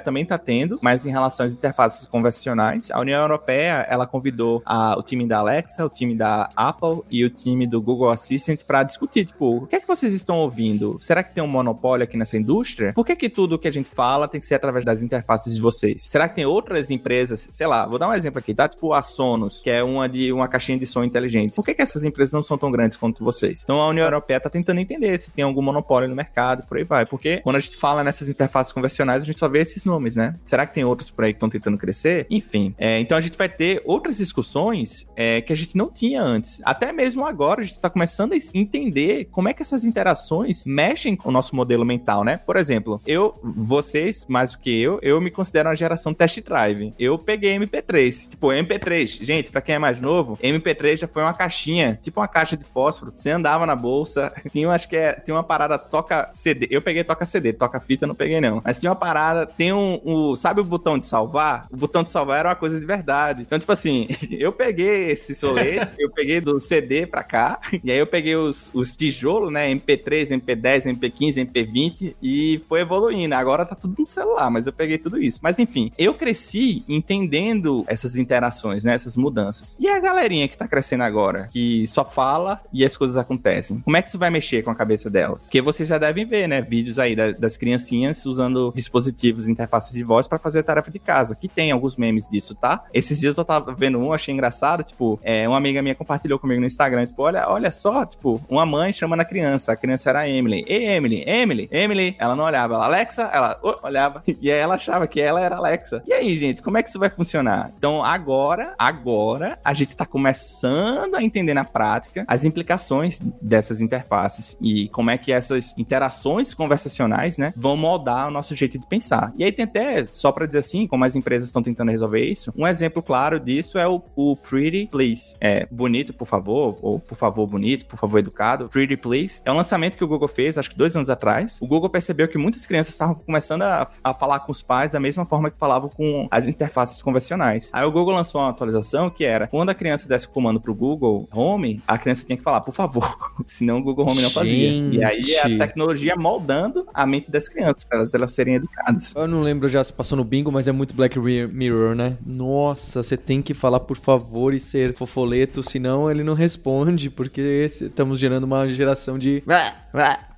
também tá tendo, mas em relação às interfaces convencionais, a União Europeia, ela convidou a, o time da Alexa, o time da Apple e o time do Google Assistant para discutir, tipo, o que é que vocês estão ouvindo? Será que tem um monopólio aqui nessa indústria? Por que que tudo que a gente fala tem que ser através das interfaces de vocês? Será que tem outras empresas, sei lá, vou dar um exemplo aqui, tá? Tipo a Sonos, que é uma de uma caixinha de som inteligente. Por que que essas empresas não são tão grandes quanto vocês? Então a União Europeia tá tentando entender se tem algum monopólio no mercado, por aí vai. Porque quando a gente fala nessas interfaces convencionais, a gente só vê esses nomes, né? Será que tem outros por aí que estão tentando crescer? Enfim. É, então a gente vai ter outras discussões é, que a gente não tinha antes. Até mesmo agora a gente está começando a entender como é que essas interações mexem com o nosso modelo mental, né? Por exemplo, eu, vocês, mais do que eu, eu me considero uma geração test drive. Eu peguei MP3. Tipo, MP3, gente, para quem é mais novo, MP3 já foi uma caixinha, tipo uma caixa de fósforo. Você andava na bolsa, tinha, acho que é, tem uma parada toca CD. Eu peguei toca CD, toca fita não peguei não. Mas tinha uma parada, tem um, um, sabe o botão de salvar? O botão de salvar era uma coisa de verdade. Então, tipo assim, eu peguei esse solete, eu peguei do CD pra cá, e aí eu peguei os, os tijolos, né? MP3, MP10, MP15, MP20, e foi evoluindo. Agora tá tudo no celular, mas eu peguei tudo isso. Mas enfim, eu cresci entendendo essas interações, né? Essas mudanças. E a galerinha que tá crescendo agora, que só fala e as coisas acontecem. Como é que isso vai mexer com a cabeça delas? Porque vocês já devem ver, né? Vídeos aí da, das criancinhas usando dispositivos, interfaces de voz para fazer a tarefa de casa, que tem alguns memes disso, tá? Esses dias eu tava vendo um, achei engraçado, tipo, é, uma amiga minha compartilhou comigo no Instagram, tipo, olha, olha só, tipo, uma mãe chamando a criança, a criança era a Emily. Ei, Emily, Emily, Emily. Ela não olhava, ela, Alexa, ela oh, olhava. E aí ela achava que ela era Alexa. E aí, gente, como é que isso vai funcionar? Então, agora, agora, a gente tá começando a entender na prática as implicações dessas interfaces e como é que essas interações conversacionais, né, vão moldar o nosso jeito de pensar. E aí tem até, só para dizer assim, como as empresas estão tentando resolver isso, um exemplo claro disso é o, o Pretty Please. É bonito, por favor, ou por favor, bonito, por favor, educado. Pretty Please é um lançamento que o Google fez, acho que dois anos atrás. O Google percebeu que muitas crianças estavam começando a, a falar com os pais da mesma forma que falavam com as interfaces convencionais. Aí o Google lançou uma atualização que era quando a criança desse o comando pro Google Home, a criança tinha que falar, por favor, senão o Google Home não fazia. E aí é a tecnologia moldando a mente das crianças para elas, elas serem educadas. Eu não lembro já se passou no bingo, mas é muito Black Mirror, né? Nossa, você tem que falar por favor e ser fofoleto, senão ele não responde, porque estamos gerando uma geração de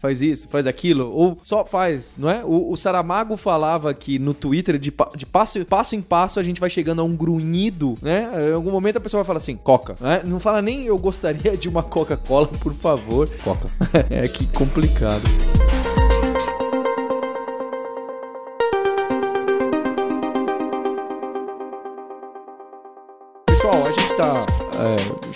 faz isso, faz aquilo, ou só faz, não é? O, o Saramago falava que no Twitter, de, de passo, passo em passo, a gente vai chegando a um grunhido, né? Em algum momento a pessoa vai falar assim, coca, né? Não fala nem eu gostaria de uma Coca-Cola, por favor. Coca. é que complicado.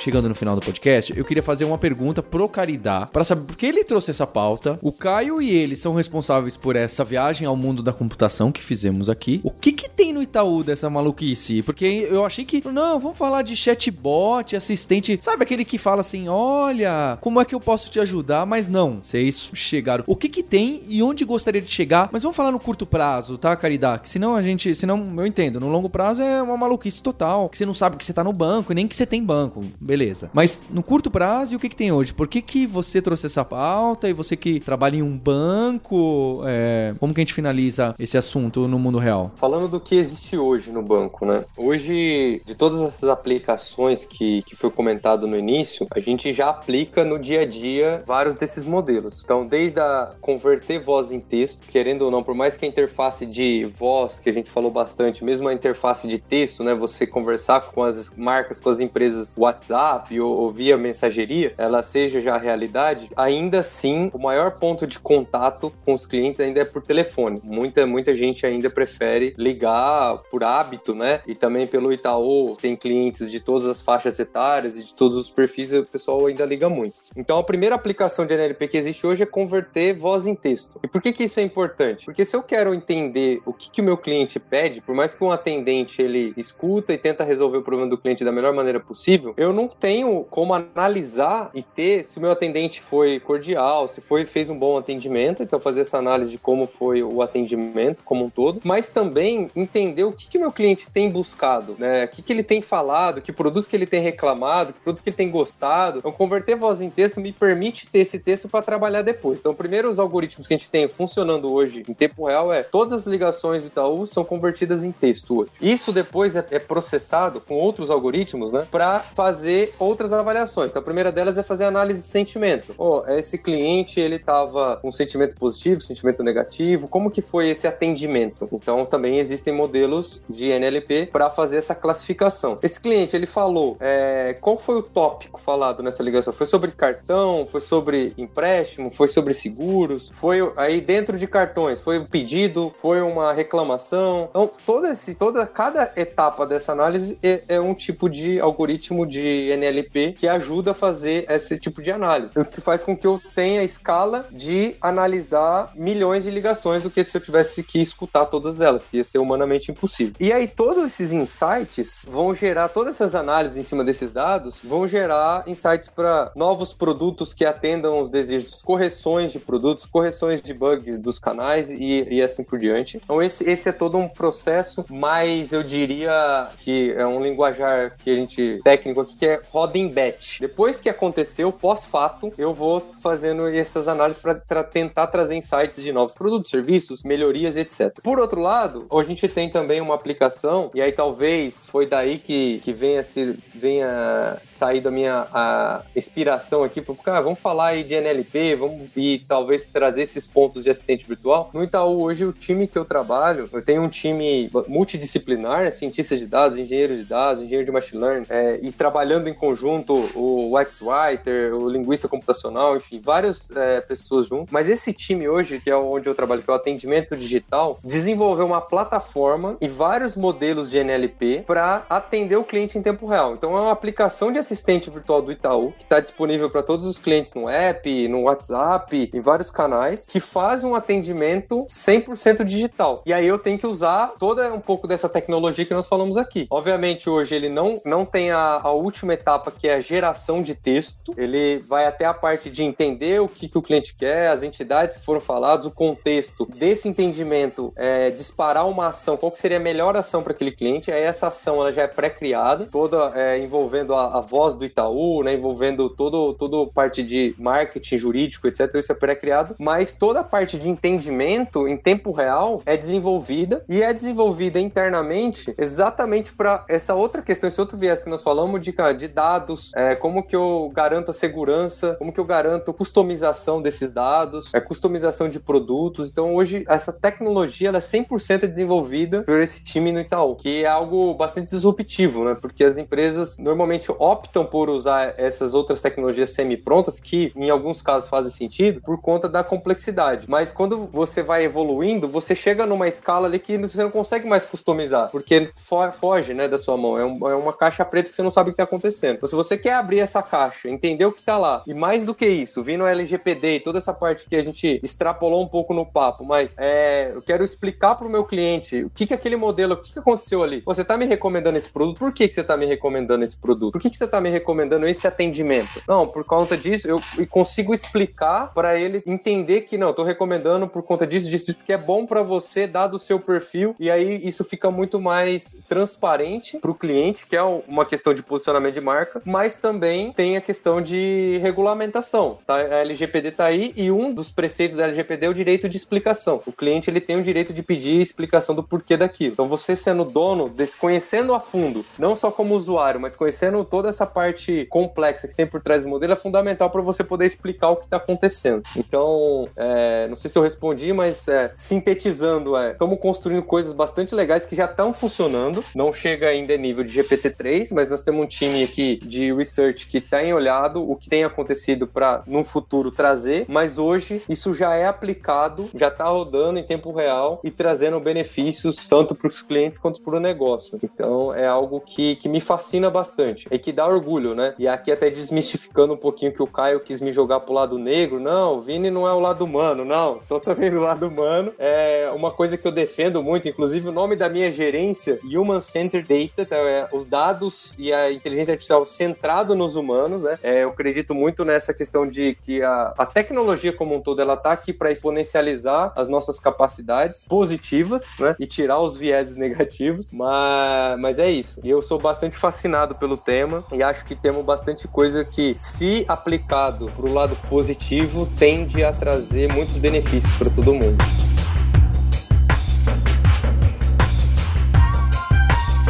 Chegando no final do podcast, eu queria fazer uma pergunta pro Caridá, para saber por que ele trouxe essa pauta. O Caio e ele são responsáveis por essa viagem ao mundo da computação que fizemos aqui. O que que tem no Itaú dessa maluquice? Porque eu achei que, não, vamos falar de chatbot, assistente, sabe aquele que fala assim, olha, como é que eu posso te ajudar? Mas não, vocês chegaram. O que que tem e onde gostaria de chegar? Mas vamos falar no curto prazo, tá, Caridá? Que senão a gente, senão eu entendo, no longo prazo é uma maluquice total, que você não sabe que você tá no banco e nem que você tem banco banco, beleza. Mas no curto prazo, e o que, que tem hoje? Por que, que você trouxe essa pauta e você que trabalha em um banco, é, como que a gente finaliza esse assunto no mundo real? Falando do que existe hoje no banco, né? Hoje, de todas essas aplicações que, que foi comentado no início, a gente já aplica no dia a dia vários desses modelos. Então, desde a converter voz em texto, querendo ou não, por mais que a interface de voz, que a gente falou bastante, mesmo a interface de texto, né? Você conversar com as marcas, com as empresas WhatsApp ou, ou via mensageria, ela seja já realidade, ainda assim o maior ponto de contato com os clientes ainda é por telefone. Muita, muita gente ainda prefere ligar por hábito, né? E também pelo Itaú tem clientes de todas as faixas etárias e de todos os perfis, o pessoal ainda liga muito. Então a primeira aplicação de NLP que existe hoje é converter voz em texto. E por que, que isso é importante? Porque se eu quero entender o que, que o meu cliente pede, por mais que um atendente ele escuta e tenta resolver o problema do cliente da melhor maneira possível, eu não tenho como analisar e ter se o meu atendente foi cordial, se foi fez um bom atendimento, então fazer essa análise de como foi o atendimento como um todo, mas também entender o que que meu cliente tem buscado, né? O que que ele tem falado, que produto que ele tem reclamado, que produto que ele tem gostado. Então converter voz em texto me permite ter esse texto para trabalhar depois. Então, primeiro os algoritmos que a gente tem funcionando hoje em tempo real é todas as ligações do Itaú são convertidas em texto hoje. Isso depois é, é processado com outros algoritmos, né, para fazer outras avaliações. Então, a primeira delas é fazer análise de sentimento. Oh, esse cliente, ele estava com sentimento positivo, sentimento negativo, como que foi esse atendimento? Então, também existem modelos de NLP para fazer essa classificação. Esse cliente, ele falou, é, qual foi o tópico falado nessa ligação? Foi sobre cartão? Foi sobre empréstimo? Foi sobre seguros? Foi aí dentro de cartões? Foi um pedido? Foi uma reclamação? Então, toda, esse, toda cada etapa dessa análise é, é um tipo de algoritmo de NLP que ajuda a fazer esse tipo de análise. O que faz com que eu tenha escala de analisar milhões de ligações do que se eu tivesse que escutar todas elas, que ia ser humanamente impossível. E aí todos esses insights vão gerar, todas essas análises em cima desses dados vão gerar insights para novos produtos que atendam os desejos, correções de produtos, correções de bugs dos canais e, e assim por diante. Então esse, esse é todo um processo mais, eu diria que é um linguajar que a gente técnico aqui que é roda em batch. Depois que aconteceu, pós-fato, eu vou fazendo essas análises para tentar trazer insights de novos produtos, serviços, melhorias, etc. Por outro lado, a gente tem também uma aplicação, e aí talvez foi daí que, que venha, se, venha sair da minha a inspiração aqui, porque, cara, vamos falar aí de NLP, vamos e talvez trazer esses pontos de assistente virtual. No Itaú, hoje, o time que eu trabalho, eu tenho um time multidisciplinar, né, cientistas de dados, engenheiros de dados, engenheiro de machine learning, é, e trabalhando em conjunto o UX-Writer, o linguista computacional, enfim, várias é, pessoas juntos. Mas esse time hoje, que é onde eu trabalho, que é o atendimento digital, desenvolveu uma plataforma e vários modelos de NLP para atender o cliente em tempo real. Então é uma aplicação de assistente virtual do Itaú, que está disponível para todos os clientes no app, no WhatsApp, em vários canais, que faz um atendimento 100% digital. E aí eu tenho que usar toda um pouco dessa tecnologia que nós falamos aqui. Obviamente hoje ele não, não tem a a, a, última etapa, que é a geração de texto. Ele vai até a parte de entender o que, que o cliente quer, as entidades que foram faladas, o contexto desse entendimento, é, disparar uma ação, qual que seria a melhor ação para aquele cliente. Aí essa ação ela já é pré-criada, toda é, envolvendo a, a, voz do Itaú, né, envolvendo todo, toda parte de marketing jurídico, etc. Isso é pré-criado, mas toda a parte de entendimento em tempo real é desenvolvida e é desenvolvida internamente exatamente para essa outra questão, esse outro viés que nós falamos de, de dados, é, como que eu garanto a segurança, como que eu garanto customização desses dados, é, customização de produtos. Então hoje essa tecnologia ela é 100% desenvolvida por esse time no Itaú, que é algo bastante disruptivo, né? Porque as empresas normalmente optam por usar essas outras tecnologias semi-prontas, que em alguns casos fazem sentido, por conta da complexidade. Mas quando você vai evoluindo, você chega numa escala ali que você não consegue mais customizar, porque foge né, da sua mão. É, um, é uma caixa preta que você não sabe o que está acontecendo. Então, se você quer abrir essa caixa, entender o que está lá, e mais do que isso, vindo o LGPD e toda essa parte que a gente extrapolou um pouco no papo, mas é, eu quero explicar para o meu cliente o que, que aquele modelo, o que, que aconteceu ali. Você está me recomendando esse produto, por que, que você está me recomendando esse produto? Por que, que você está me recomendando esse atendimento? Não, por conta disso, eu consigo explicar para ele entender que não, eu tô recomendando por conta disso, disso, porque é bom para você, dado o seu perfil, e aí isso fica muito mais transparente para o cliente, que é uma questão de posicionamento de marca, mas também tem a questão de regulamentação. Tá? A LGPD tá aí e um dos preceitos da LGPD é o direito de explicação. O cliente ele tem o direito de pedir explicação do porquê daquilo. Então você sendo dono, desse, conhecendo a fundo, não só como usuário, mas conhecendo toda essa parte complexa que tem por trás do modelo, é fundamental para você poder explicar o que está acontecendo. Então, é, não sei se eu respondi, mas é, sintetizando, é, estamos construindo coisas bastante legais que já estão funcionando. Não chega ainda nível de GPT-3, mas nós temos um time aqui de research que tem olhado o que tem acontecido para no futuro trazer, mas hoje isso já é aplicado, já está rodando em tempo real e trazendo benefícios tanto para os clientes quanto para o negócio. Então é algo que, que me fascina bastante e que dá orgulho, né? E aqui até desmistificando um pouquinho que o Caio quis me jogar pro lado negro. Não, o Vini não é o lado humano, não. Só também do lado humano. É uma coisa que eu defendo muito, inclusive o nome da minha gerência, Human Centered Data, então é os dados e a inteligência artificial centrado nos humanos, né? É, eu acredito muito nessa questão de que a, a tecnologia como um todo, ela tá aqui para exponencializar as nossas capacidades positivas, né? E tirar os vieses negativos, mas, mas é isso. E eu sou bastante fascinado pelo tema e acho que temos bastante coisa que, se aplicado para o lado positivo, tende a trazer muitos benefícios para todo mundo.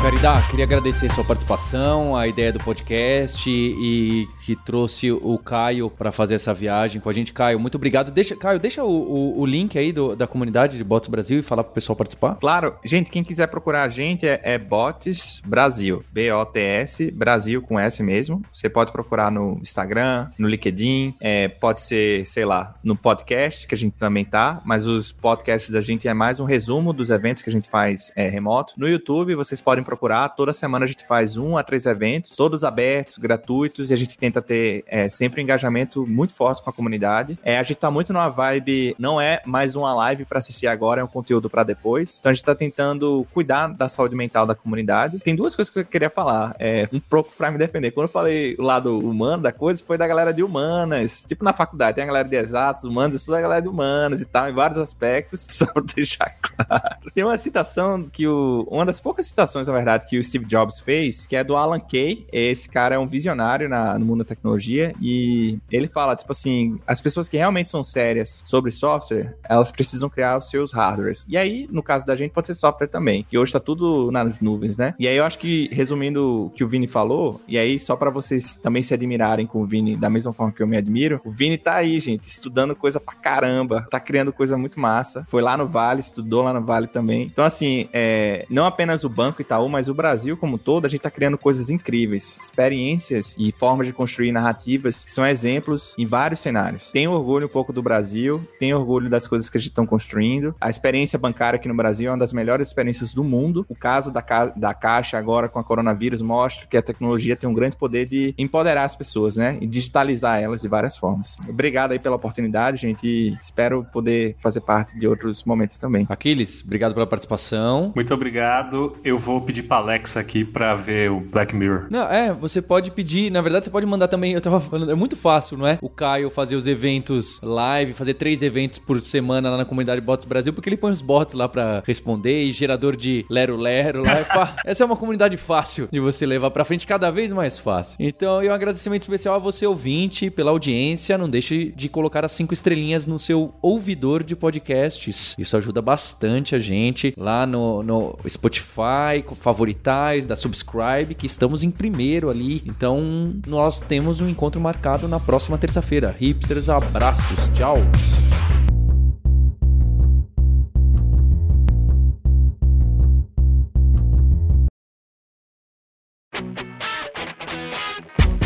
Caridá, queria agradecer a sua participação, a ideia do podcast e que trouxe o Caio para fazer essa viagem com a gente. Caio, muito obrigado. Deixa, Caio, deixa o, o, o link aí do, da comunidade de Bots Brasil e falar pro pessoal participar. Claro, gente, quem quiser procurar a gente é, é Bots Brasil, B-O-T-S, Brasil com S mesmo. Você pode procurar no Instagram, no LinkedIn, é, pode ser, sei lá, no podcast, que a gente também tá, mas os podcasts da gente é mais um resumo dos eventos que a gente faz é, remoto. No YouTube, vocês podem procurar. Toda semana a gente faz um a três eventos, todos abertos, gratuitos, e a gente tenta ter é, sempre um engajamento muito forte com a comunidade. É, a gente tá muito numa vibe, não é mais uma live para assistir agora, é um conteúdo para depois. Então a gente tá tentando cuidar da saúde mental da comunidade. Tem duas coisas que eu queria falar, é, um pouco para me defender. Quando eu falei o lado humano da coisa, foi da galera de humanas. Tipo na faculdade, tem a galera de exatos, humanos, isso da galera de humanas e tal, em vários aspectos, só pra deixar claro. Tem uma citação que o. Uma das poucas citações, na verdade, verdade, que o Steve Jobs fez, que é do Alan Kay. Esse cara é um visionário na, no mundo da tecnologia e ele fala, tipo assim, as pessoas que realmente são sérias sobre software, elas precisam criar os seus hardwares. E aí, no caso da gente, pode ser software também. E hoje tá tudo nas nuvens, né? E aí eu acho que, resumindo o que o Vini falou, e aí só para vocês também se admirarem com o Vini da mesma forma que eu me admiro, o Vini tá aí, gente, estudando coisa pra caramba, tá criando coisa muito massa. Foi lá no Vale, estudou lá no Vale também. Então, assim, é, não apenas o banco Itaú, mas o Brasil como todo, a gente está criando coisas incríveis, experiências e formas de construir narrativas que são exemplos em vários cenários. Tenho orgulho um pouco do Brasil, tenho orgulho das coisas que a gente está construindo. A experiência bancária aqui no Brasil é uma das melhores experiências do mundo. O caso da, ca da Caixa agora com a coronavírus mostra que a tecnologia tem um grande poder de empoderar as pessoas, né? E digitalizar elas de várias formas. Obrigado aí pela oportunidade, gente, e espero poder fazer parte de outros momentos também. Aquiles, obrigado pela participação. Muito obrigado. Eu vou pedir pedir pra Alexa aqui pra ver o Black Mirror. Não, é, você pode pedir, na verdade você pode mandar também, eu tava falando, é muito fácil, não é? O Caio fazer os eventos live, fazer três eventos por semana lá na comunidade Bots Brasil, porque ele põe os bots lá pra responder e gerador de Lero Lero lá. É Essa é uma comunidade fácil de você levar pra frente, cada vez mais fácil. Então, e um agradecimento especial a você, ouvinte, pela audiência. Não deixe de colocar as cinco estrelinhas no seu ouvidor de podcasts. Isso ajuda bastante a gente lá no, no Spotify, favoritais, da Subscribe, que estamos em primeiro ali. Então, nós temos um encontro marcado na próxima terça-feira. Hipsters, abraços, tchau!